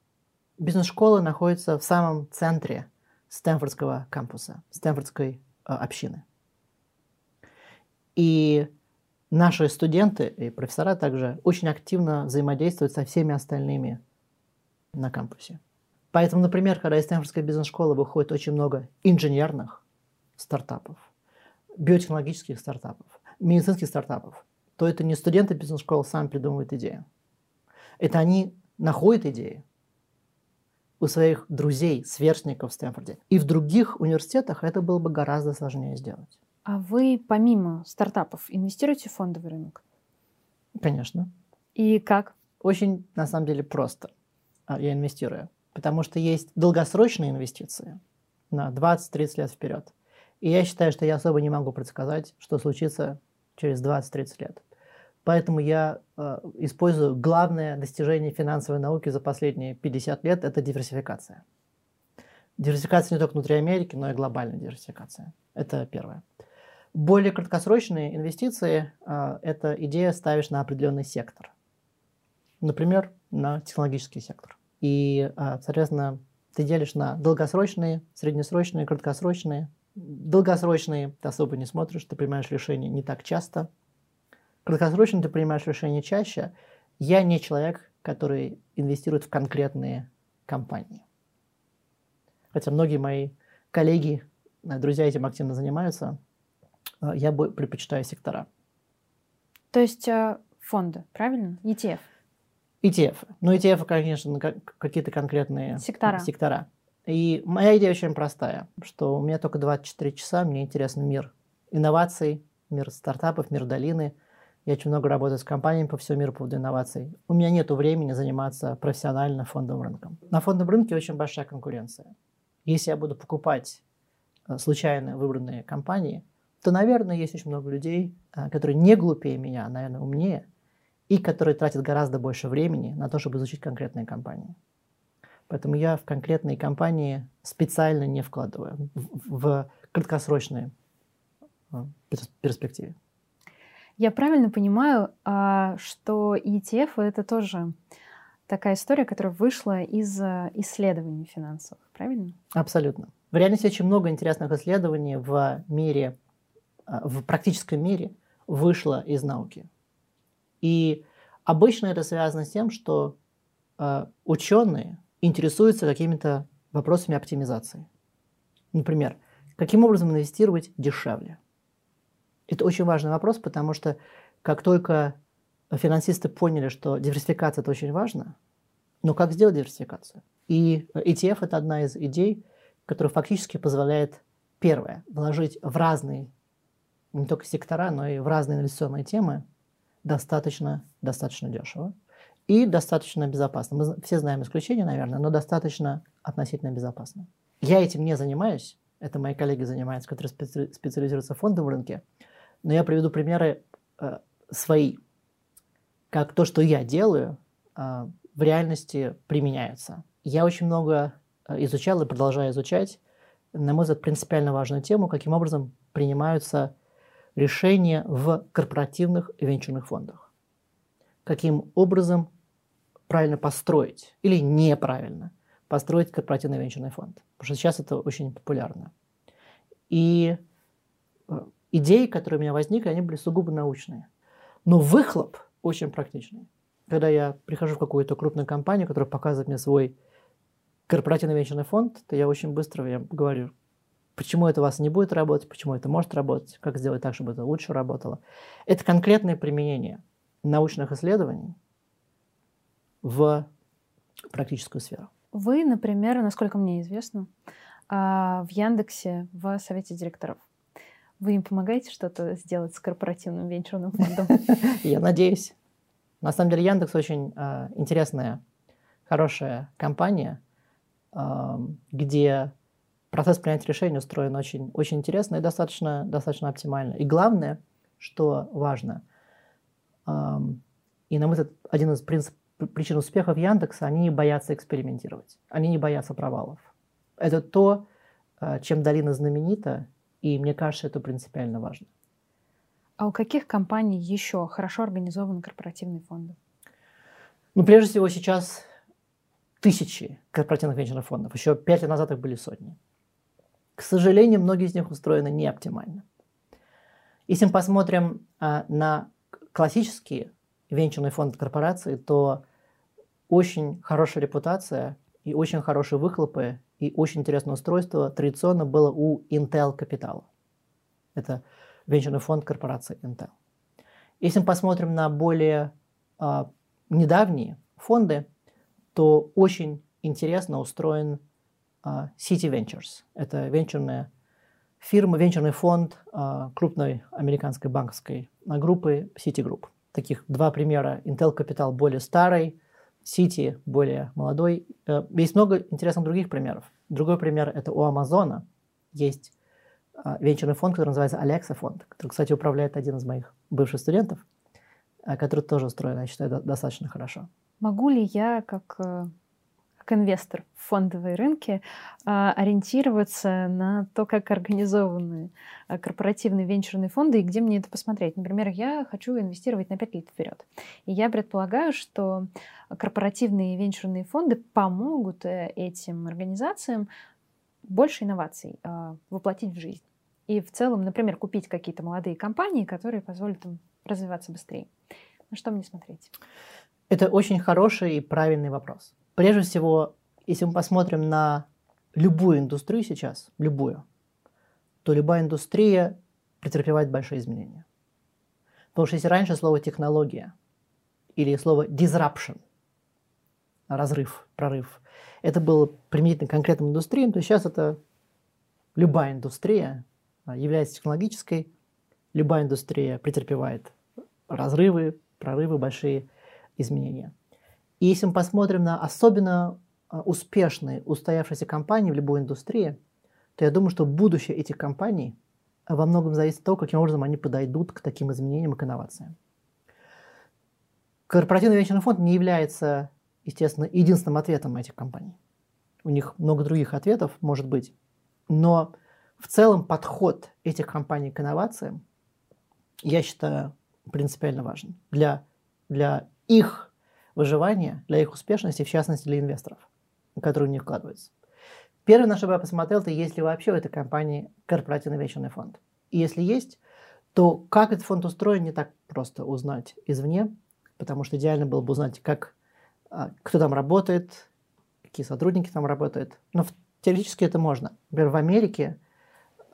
Бизнес-школа находится в самом центре Стэнфордского кампуса, Стэнфордской э, общины. И наши студенты и профессора также очень активно взаимодействуют со всеми остальными на кампусе. Поэтому, например, когда из Стэнфордской бизнес-школы выходит очень много инженерных стартапов, биотехнологических стартапов, медицинских стартапов, то это не студенты бизнес-школы сами придумывают идею. Это они находят идеи у своих друзей, сверстников в Стэнфорде. И в других университетах это было бы гораздо сложнее сделать. А вы помимо стартапов инвестируете в фондовый рынок? Конечно. И как? Очень, на самом деле, просто а, я инвестирую. Потому что есть долгосрочные инвестиции на 20-30 лет вперед. И я считаю, что я особо не могу предсказать, что случится через 20-30 лет. Поэтому я э, использую главное достижение финансовой науки за последние 50 лет – это диверсификация. Диверсификация не только внутри Америки, но и глобальная диверсификация. Это первое. Более краткосрочные инвестиции э, – это идея ставишь на определенный сектор. Например, на технологический сектор. И, э, соответственно, ты делишь на долгосрочные, среднесрочные, краткосрочные. Долгосрочные ты особо не смотришь, ты принимаешь решения не так часто. Краткосрочно ты принимаешь решения чаще. Я не человек, который инвестирует в конкретные компании. Хотя многие мои коллеги, э, друзья этим активно занимаются – Э, я бы предпочитаю сектора. То есть э, фонды, правильно? ETF? ETF. Ну, ETF, конечно, какие-то конкретные сектора. сектора. И моя идея очень простая, что у меня только 24 часа, мне интересен мир инноваций, мир стартапов, мир долины. Я очень много работаю с компаниями по всему миру по поводу инноваций. У меня нет времени заниматься профессионально фондовым рынком. На фондовом рынке очень большая конкуренция. Если я буду покупать э, случайно выбранные компании, то, наверное, есть очень много людей, а, которые не глупее меня, а, наверное, умнее, и которые тратят гораздо больше времени на то, чтобы изучить конкретные компании. Поэтому я в конкретные компании специально не вкладываю в, в краткосрочные а, перспективе. Я правильно понимаю, что ETF это тоже такая история, которая вышла из исследований финансовых, правильно? Абсолютно. В реальности очень много интересных исследований в мире а, в практическом мире вышла из науки. И обычно это связано с тем, что э, ученые интересуются какими-то вопросами оптимизации. Например, каким образом инвестировать дешевле? Это очень важный вопрос, потому что как только финансисты поняли, что диверсификация это очень важно, но как сделать диверсификацию? И ETF это одна из идей, которая фактически позволяет, первое, вложить в разные не только сектора, но и в разные инвестиционные темы достаточно, достаточно дешево и достаточно безопасно. Мы все знаем исключения, наверное, но достаточно относительно безопасно. Я этим не занимаюсь, это мои коллеги занимаются, которые специализируются в фондовом рынке, но я приведу примеры э, свои, как то, что я делаю, э, в реальности применяется. Я очень много э, изучал и продолжаю изучать, на мой взгляд, принципиально важную тему, каким образом принимаются решения в корпоративных венчурных фондах. Каким образом правильно построить или неправильно построить корпоративный венчурный фонд. Потому что сейчас это очень популярно. И э, идеи, которые у меня возникли, они были сугубо научные. Но выхлоп очень практичный. Когда я прихожу в какую-то крупную компанию, которая показывает мне свой корпоративный венчурный фонд, то я очень быстро я говорю, Почему это у вас не будет работать, почему это может работать, как сделать так, чтобы это лучше работало. Это конкретное применение научных исследований в практическую сферу. Вы, например, насколько мне известно, а, в Яндексе в совете директоров. Вы им помогаете что-то сделать с корпоративным венчурным фондом? [LAUGHS] Я надеюсь. На самом деле Яндекс очень а, интересная, хорошая компания, где процесс принятия решений устроен очень, очень интересно и достаточно, достаточно оптимально. И главное, что важно, и, на мой взгляд, один из принцип, причин успеха Яндекса, они не боятся экспериментировать, они не боятся провалов. Это то, э, чем долина знаменита, и мне кажется, это принципиально важно. А у каких компаний еще хорошо организованы корпоративные фонды? Ну, прежде всего, сейчас тысячи корпоративных венчурных фондов. Еще пять лет назад их были сотни. К сожалению, многие из них устроены не оптимально. Если мы посмотрим а, на классические венчурные фонды корпорации, то очень хорошая репутация и очень хорошие выхлопы и очень интересное устройство традиционно было у Intel Capital. Это венчурный фонд корпорации Intel. Если мы посмотрим на более а, недавние фонды, то очень интересно устроен а, City Ventures. Это венчурная фирма, венчурный фонд а, крупной американской банковской группы Citigroup. Таких два примера. Intel Capital более старый, City более молодой. Э, есть много интересных других примеров. Другой пример – это у Амазона есть а, венчурный фонд, который называется Alexa фонд, который, кстати, управляет один из моих бывших студентов, а, который тоже устроен, я считаю, достаточно хорошо. Могу ли я, как э, инвестор в фондовые рынки а, ориентироваться на то, как организованы а, корпоративные венчурные фонды и где мне это посмотреть. Например, я хочу инвестировать на 5 лет вперед. И я предполагаю, что корпоративные венчурные фонды помогут э, этим организациям больше инноваций а, воплотить в жизнь. И в целом, например, купить какие-то молодые компании, которые позволят им развиваться быстрее. На что мне смотреть? Это очень хороший и правильный вопрос. Прежде всего, если мы посмотрим на любую индустрию сейчас, любую, то любая индустрия претерпевает большие изменения. Потому что если раньше слово технология или слово disruption, разрыв, прорыв, это было применительно конкретным индустриям, то сейчас это любая индустрия а, является технологической, любая индустрия претерпевает разрывы, прорывы, большие изменения. И если мы посмотрим на особенно а, успешные, устоявшиеся компании в любой индустрии, то я думаю, что будущее этих компаний во многом зависит от того, каким образом они подойдут к таким изменениям и к инновациям. Корпоративный венчурный фонд не является, естественно, единственным ответом этих компаний. У них много других ответов, может быть. Но в целом подход этих компаний к инновациям, я считаю, принципиально важен для, для их выживания, для их успешности, в частности для инвесторов, которые в них вкладываются. Первое, на что я посмотрел, это есть ли вообще в этой компании корпоративный венчурный фонд. И если есть, то как этот фонд устроен, не так просто узнать извне, потому что идеально было бы узнать, как, а, кто там работает, какие сотрудники там работают. Но теоретически это можно. Например, в Америке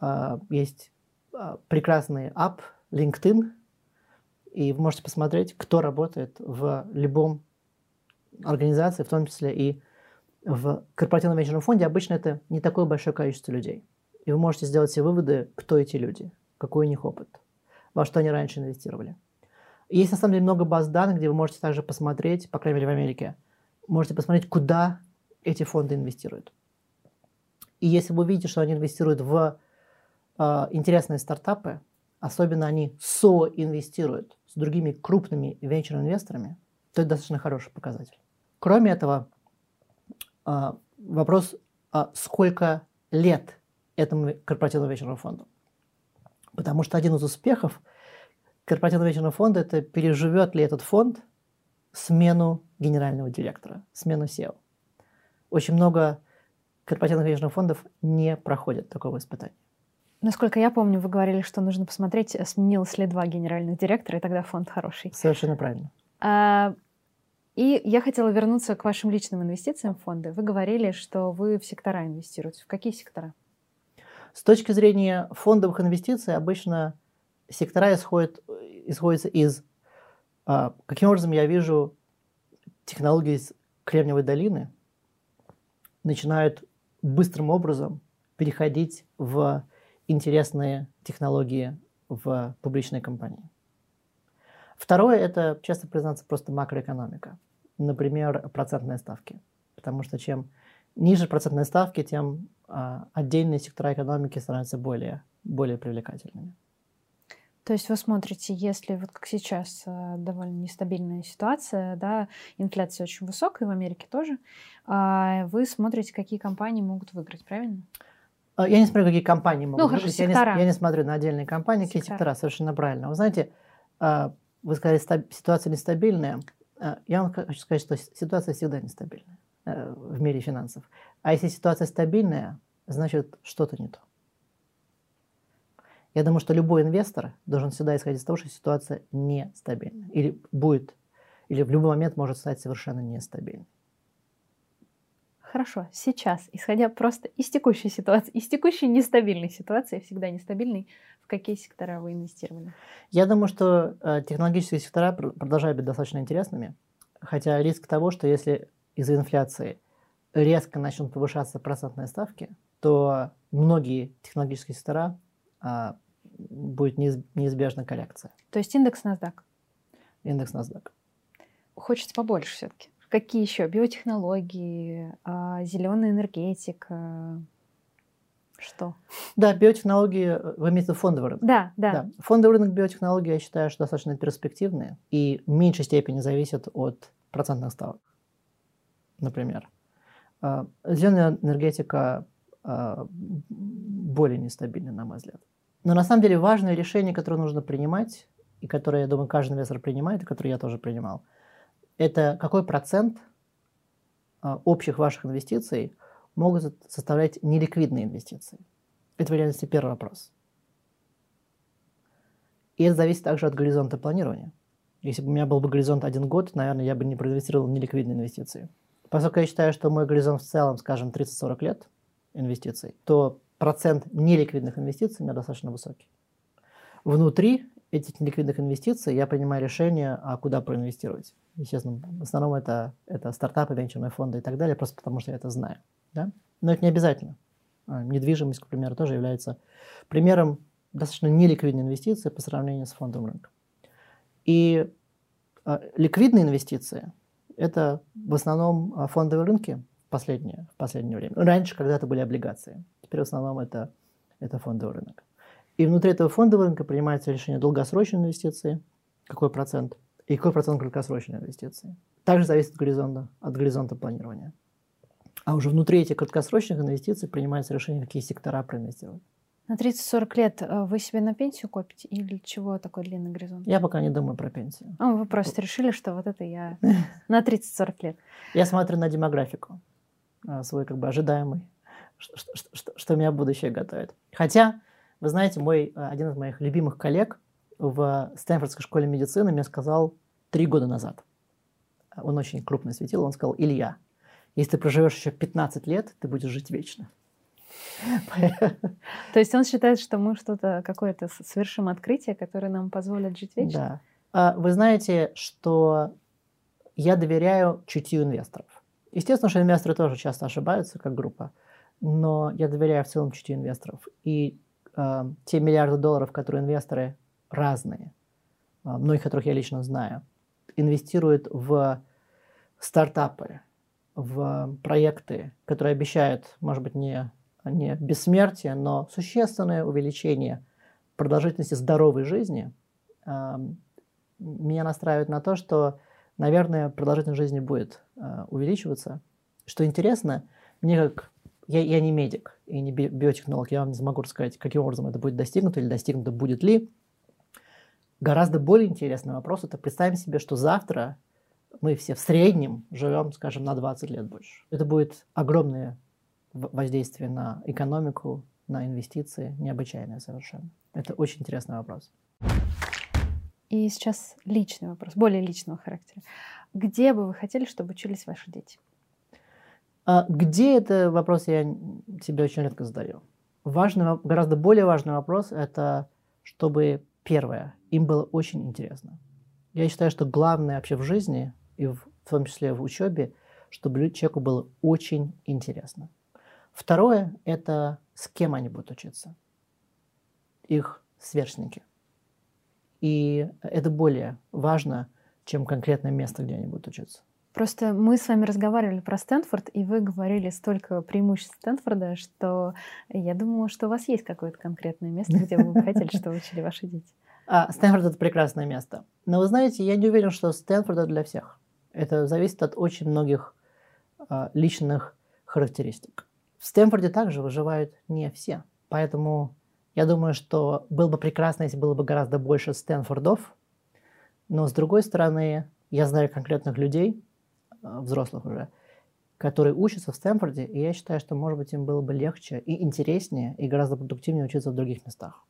э, есть э, прекрасный ап LinkedIn, и вы можете посмотреть, кто работает в любом организации, в том числе и в корпоративном венчурном фонде, обычно это не такое большое количество людей. И вы можете сделать все выводы, кто эти люди, какой у них опыт, во что они раньше инвестировали. Есть на самом деле много баз данных, где вы можете также посмотреть, по крайней мере в Америке, можете посмотреть, куда эти фонды инвестируют. И если вы увидите, что они инвестируют в э, интересные стартапы, особенно они соинвестируют с другими крупными венчурными инвесторами, то это достаточно хороший показатель. Кроме этого, а, вопрос, а сколько лет этому корпоративному вечерному фонду. Потому что один из успехов корпоративного вечерного фонда – это переживет ли этот фонд смену генерального директора, смену SEO. Очень много корпоративных вечерных фондов не проходят такого испытания. Насколько я помню, вы говорили, что нужно посмотреть, сменилось ли два генеральных директора, и тогда фонд хороший. Совершенно правильно. А, и я хотела вернуться к вашим личным инвестициям в фонды. Вы говорили, что вы в сектора инвестируете. В какие сектора? С точки зрения фондовых инвестиций, обычно сектора исходят, исходятся из... А, каким образом я вижу технологии из Кремниевой долины начинают быстрым образом переходить в интересные технологии в публичной компании. Второе – это, честно признаться, просто макроэкономика например, процентные ставки. Потому что чем ниже процентные ставки, тем а, отдельные сектора экономики становятся более, более привлекательными. То есть вы смотрите, если вот как сейчас а, довольно нестабильная ситуация, да, инфляция очень высокая, в Америке тоже, а, вы смотрите, какие компании могут выиграть, правильно? А, я не смотрю, какие компании могут ну, хорошо, выиграть. Я не, я не смотрю на отдельные компании, сектора. какие сектора, совершенно правильно. Вы знаете, вы сказали, ситуация нестабильная. Э, я вам хочу сказать, что ситуация всегда нестабильная э, в мире финансов. А если ситуация стабильная, значит что-то не то. Я думаю, что любой инвестор должен всегда исходить из того, что ситуация нестабильна. Или будет, или в любой момент может стать совершенно нестабильной. Хорошо, сейчас, исходя просто из текущей ситуации, из текущей нестабильной ситуации, всегда нестабильной, в какие сектора вы инвестировали? Я думаю, что э, технологические сектора продолжают быть достаточно интересными, хотя риск того, что если из-за инфляции резко начнут повышаться процентные ставки, то многие технологические сектора э, будет неизбежна коррекция. То есть индекс NASDAQ? Индекс NASDAQ. Хочется побольше все-таки. Какие еще? Биотехнологии, а, зеленая энергетика, что? Да, биотехнологии, э, вы имеете в виду фондовый рынок? Да, да, да. Фондовый рынок биотехнологий, я считаю, что достаточно перспективные и в меньшей степени зависят от процентных ставок, например. А, зеленая энергетика а, более нестабильна, на мой взгляд. Но на самом деле важное решение, которое нужно принимать, и которое, я думаю, каждый инвестор принимает, и которое я тоже принимал – это какой процент а, общих ваших инвестиций могут составлять неликвидные инвестиции? Это в реальности первый вопрос. И это зависит также от горизонта планирования. Если бы у меня был бы горизонт один год, наверное, я бы не проинвестировал в неликвидные инвестиции. Поскольку я считаю, что мой горизонт в целом, скажем, 30-40 лет инвестиций, то процент неликвидных инвестиций у меня достаточно высокий. Внутри этих неликвидных инвестиций я принимаю решение, а куда проинвестировать. Естественно, в основном это, это стартапы, венчурные фонды и так далее, просто потому что я это знаю. Да? Но это не обязательно. А, недвижимость, к примеру, тоже является примером достаточно неликвидной инвестиции по сравнению с фондовым рынком. И а, ликвидные инвестиции – это в основном а, фондовые рынки в последнее, в последнее время. Раньше когда-то были облигации, теперь в основном это, это фондовый рынок. И внутри этого фондового рынка принимается решение долгосрочной инвестиции, какой процент, и какой процент краткосрочной инвестиции. Также зависит от горизонта, от горизонта планирования. А уже внутри этих краткосрочных инвестиций принимается решение, какие сектора проинвестировать. На 30-40 лет э, вы себе на пенсию копите или чего такой длинный горизонт? Я пока не думаю про пенсию. А, вы просто решили, что вот это я [LAUGHS] на 30-40 лет. Я смотрю на демографику, э, свой как бы ожидаемый, что, что, что, что меня будущее готовит. Хотя вы знаете, мой, э, один из моих любимых коллег в Стэнфордской школе медицины мне сказал три года назад. Он очень крупный светил, он сказал, Илья, если ты проживешь еще 15 лет, ты будешь жить вечно. [LAUGHS] То есть он считает, что мы что-то какое-то совершим открытие, которое нам позволит жить вечно? Да. А вы знаете, что я доверяю чутью инвесторов. Естественно, что инвесторы тоже часто ошибаются, как группа, но я доверяю в целом чутью инвесторов. И э, те миллиарды долларов, которые инвесторы разные, э, многих которых я лично знаю, инвестируют в стартапы, в проекты, которые обещают, может быть, не, не бессмертие, но существенное увеличение продолжительности здоровой жизни, э, меня настраивает на то, что, наверное, продолжительность жизни будет э, увеличиваться. Что интересно, мне как я, я не медик и не биотехнолог, я вам не смогу рассказать, каким образом это будет достигнуто или достигнуто будет ли. Гораздо более интересный вопрос – это представим себе, что завтра мы все в среднем живем, скажем, на 20 лет больше. Это будет огромное воздействие на экономику, на инвестиции, необычайное совершенно. Это очень интересный вопрос. И сейчас личный вопрос, более личного характера. Где бы вы хотели, чтобы учились ваши дети? А где это вопрос я себе очень редко задаю. Важный, гораздо более важный вопрос – это чтобы, первое, им было очень интересно. Я считаю, что главное вообще в жизни, и в, в том числе в учебе, чтобы человеку было очень интересно. Второе – это с кем они будут учиться. Их сверстники. И это более важно, чем конкретное место, где они будут учиться. Просто мы с вами разговаривали про Стэнфорд, и вы говорили столько преимуществ Стэнфорда, что я думала, что у вас есть какое-то конкретное место, где вы бы хотели, чтобы учили ваши дети. [LAUGHS] А, Стэнфорд — это прекрасное место. Но вы знаете, я не уверен, что Стэнфорд — для всех. Это зависит от очень многих а, личных характеристик. В Стэнфорде также выживают не все. Поэтому я думаю, что было бы прекрасно, если было бы гораздо больше Стэнфордов. Но с другой стороны, я знаю конкретных людей, взрослых уже, которые учатся в Стэнфорде, и я считаю, что, может быть, им было бы легче и интереснее, и гораздо продуктивнее учиться в других местах.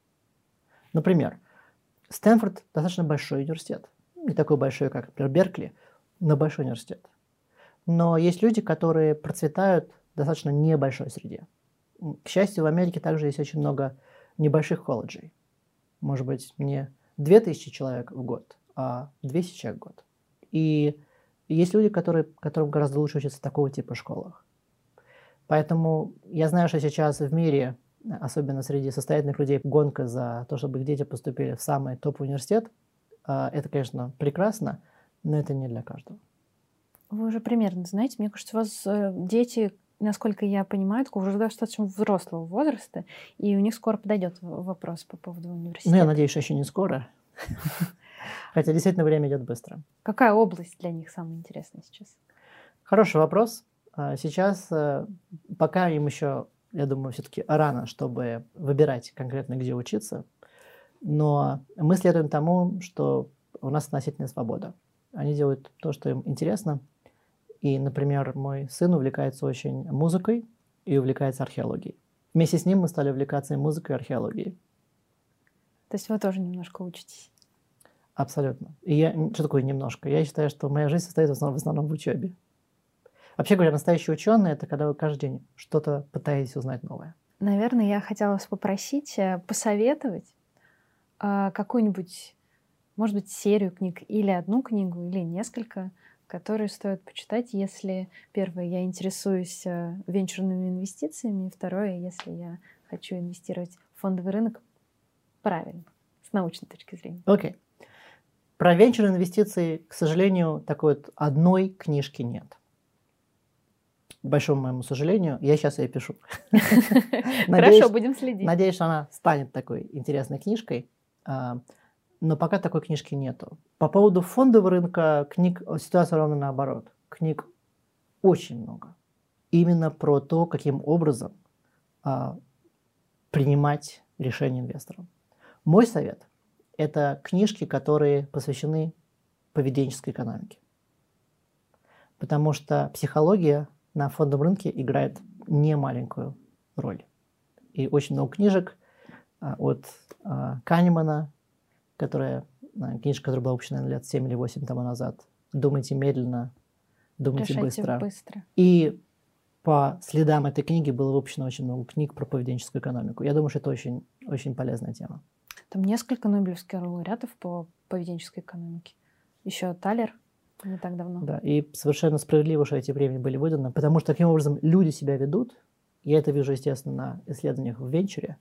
Например, Стэнфорд достаточно большой университет. Не такой большой, как, например, Беркли, но большой университет. Но есть люди, которые процветают в достаточно небольшой среде. К счастью, в Америке также есть очень много небольших колледжей. Может быть, не 2000 человек в год, а 200 человек в год. И есть люди, которые, которым гораздо лучше учиться в такого типа школах. Поэтому я знаю, что сейчас в мире, особенно среди состоятельных людей, гонка за то, чтобы их дети поступили в самый топ университет. А, это, конечно, прекрасно, но это не для каждого. Вы уже примерно знаете, мне кажется, у вас э, дети, насколько я понимаю, уже достаточно взрослого возраста, и у них скоро подойдет вопрос по поводу университета. Ну, я надеюсь, что еще не скоро. [LAUGHS] Хотя действительно время идет быстро. Какая область для них самая интересная сейчас? Хороший вопрос. А, сейчас, э, пока им еще, я думаю, все-таки рано, чтобы выбирать конкретно, где учиться, но мы следуем тому, что у нас относительная свобода. Они делают то, что им интересно. И, например, мой сын увлекается очень музыкой и увлекается археологией. Вместе с ним мы стали увлекаться и музыкой, и археологией. То есть вы тоже немножко учитесь? Абсолютно. И я, что такое немножко? Я считаю, что моя жизнь состоит в основном, в основном в учебе. Вообще говоря, настоящий ученый это когда вы каждый день что-то пытаетесь узнать новое. Наверное, я хотела вас попросить э, посоветовать э, какую-нибудь, может быть, серию книг или одну книгу, или несколько, которые стоит почитать, если первое, я интересуюсь э, венчурными инвестициями, второе, если я хочу инвестировать в фондовый рынок правильно, с научной точки зрения. Окей. Okay. Про венчурные инвестиции, к сожалению, такой вот одной книжки нет. К большому моему сожалению, я сейчас ее пишу. [LAUGHS] Хорошо, будем следить. Надеюсь, она станет такой интересной книжкой. А, но пока такой книжки нету. По поводу фондового рынка книг ситуация ровно наоборот. Книг очень много. Именно про то, каким образом а, принимать решения инвесторам. Мой совет – это книжки, которые посвящены поведенческой экономике. Потому что психология на фондовом рынке играет немаленькую роль. И очень много книжек а, от а, Канемана, которая, книжка, которая была выпущена лет 7 или 8 тому назад. «Думайте медленно, думайте Решайте быстро». быстро. И по следам этой книги было выпущено очень много книг про поведенческую экономику. Я думаю, что это очень, очень полезная тема. Там несколько нобелевских лауреатов по поведенческой экономике. Еще Талер не так давно. Да, и совершенно справедливо, что эти премии были выданы, потому что таким образом люди себя ведут. Я это вижу, естественно, на исследованиях в венчуре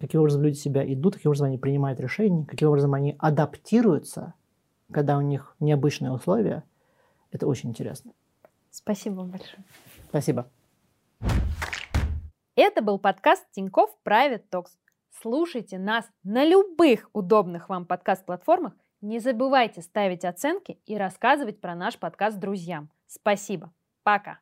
каким образом люди себя идут, каким образом они принимают решения, каким образом они адаптируются, когда у них необычные условия. Это очень интересно. Спасибо вам большое. Спасибо. Это был подкаст Тиньков Private Talks. Слушайте нас на любых удобных вам подкаст-платформах. Не забывайте ставить оценки и рассказывать про наш подкаст друзьям. Спасибо. Пока.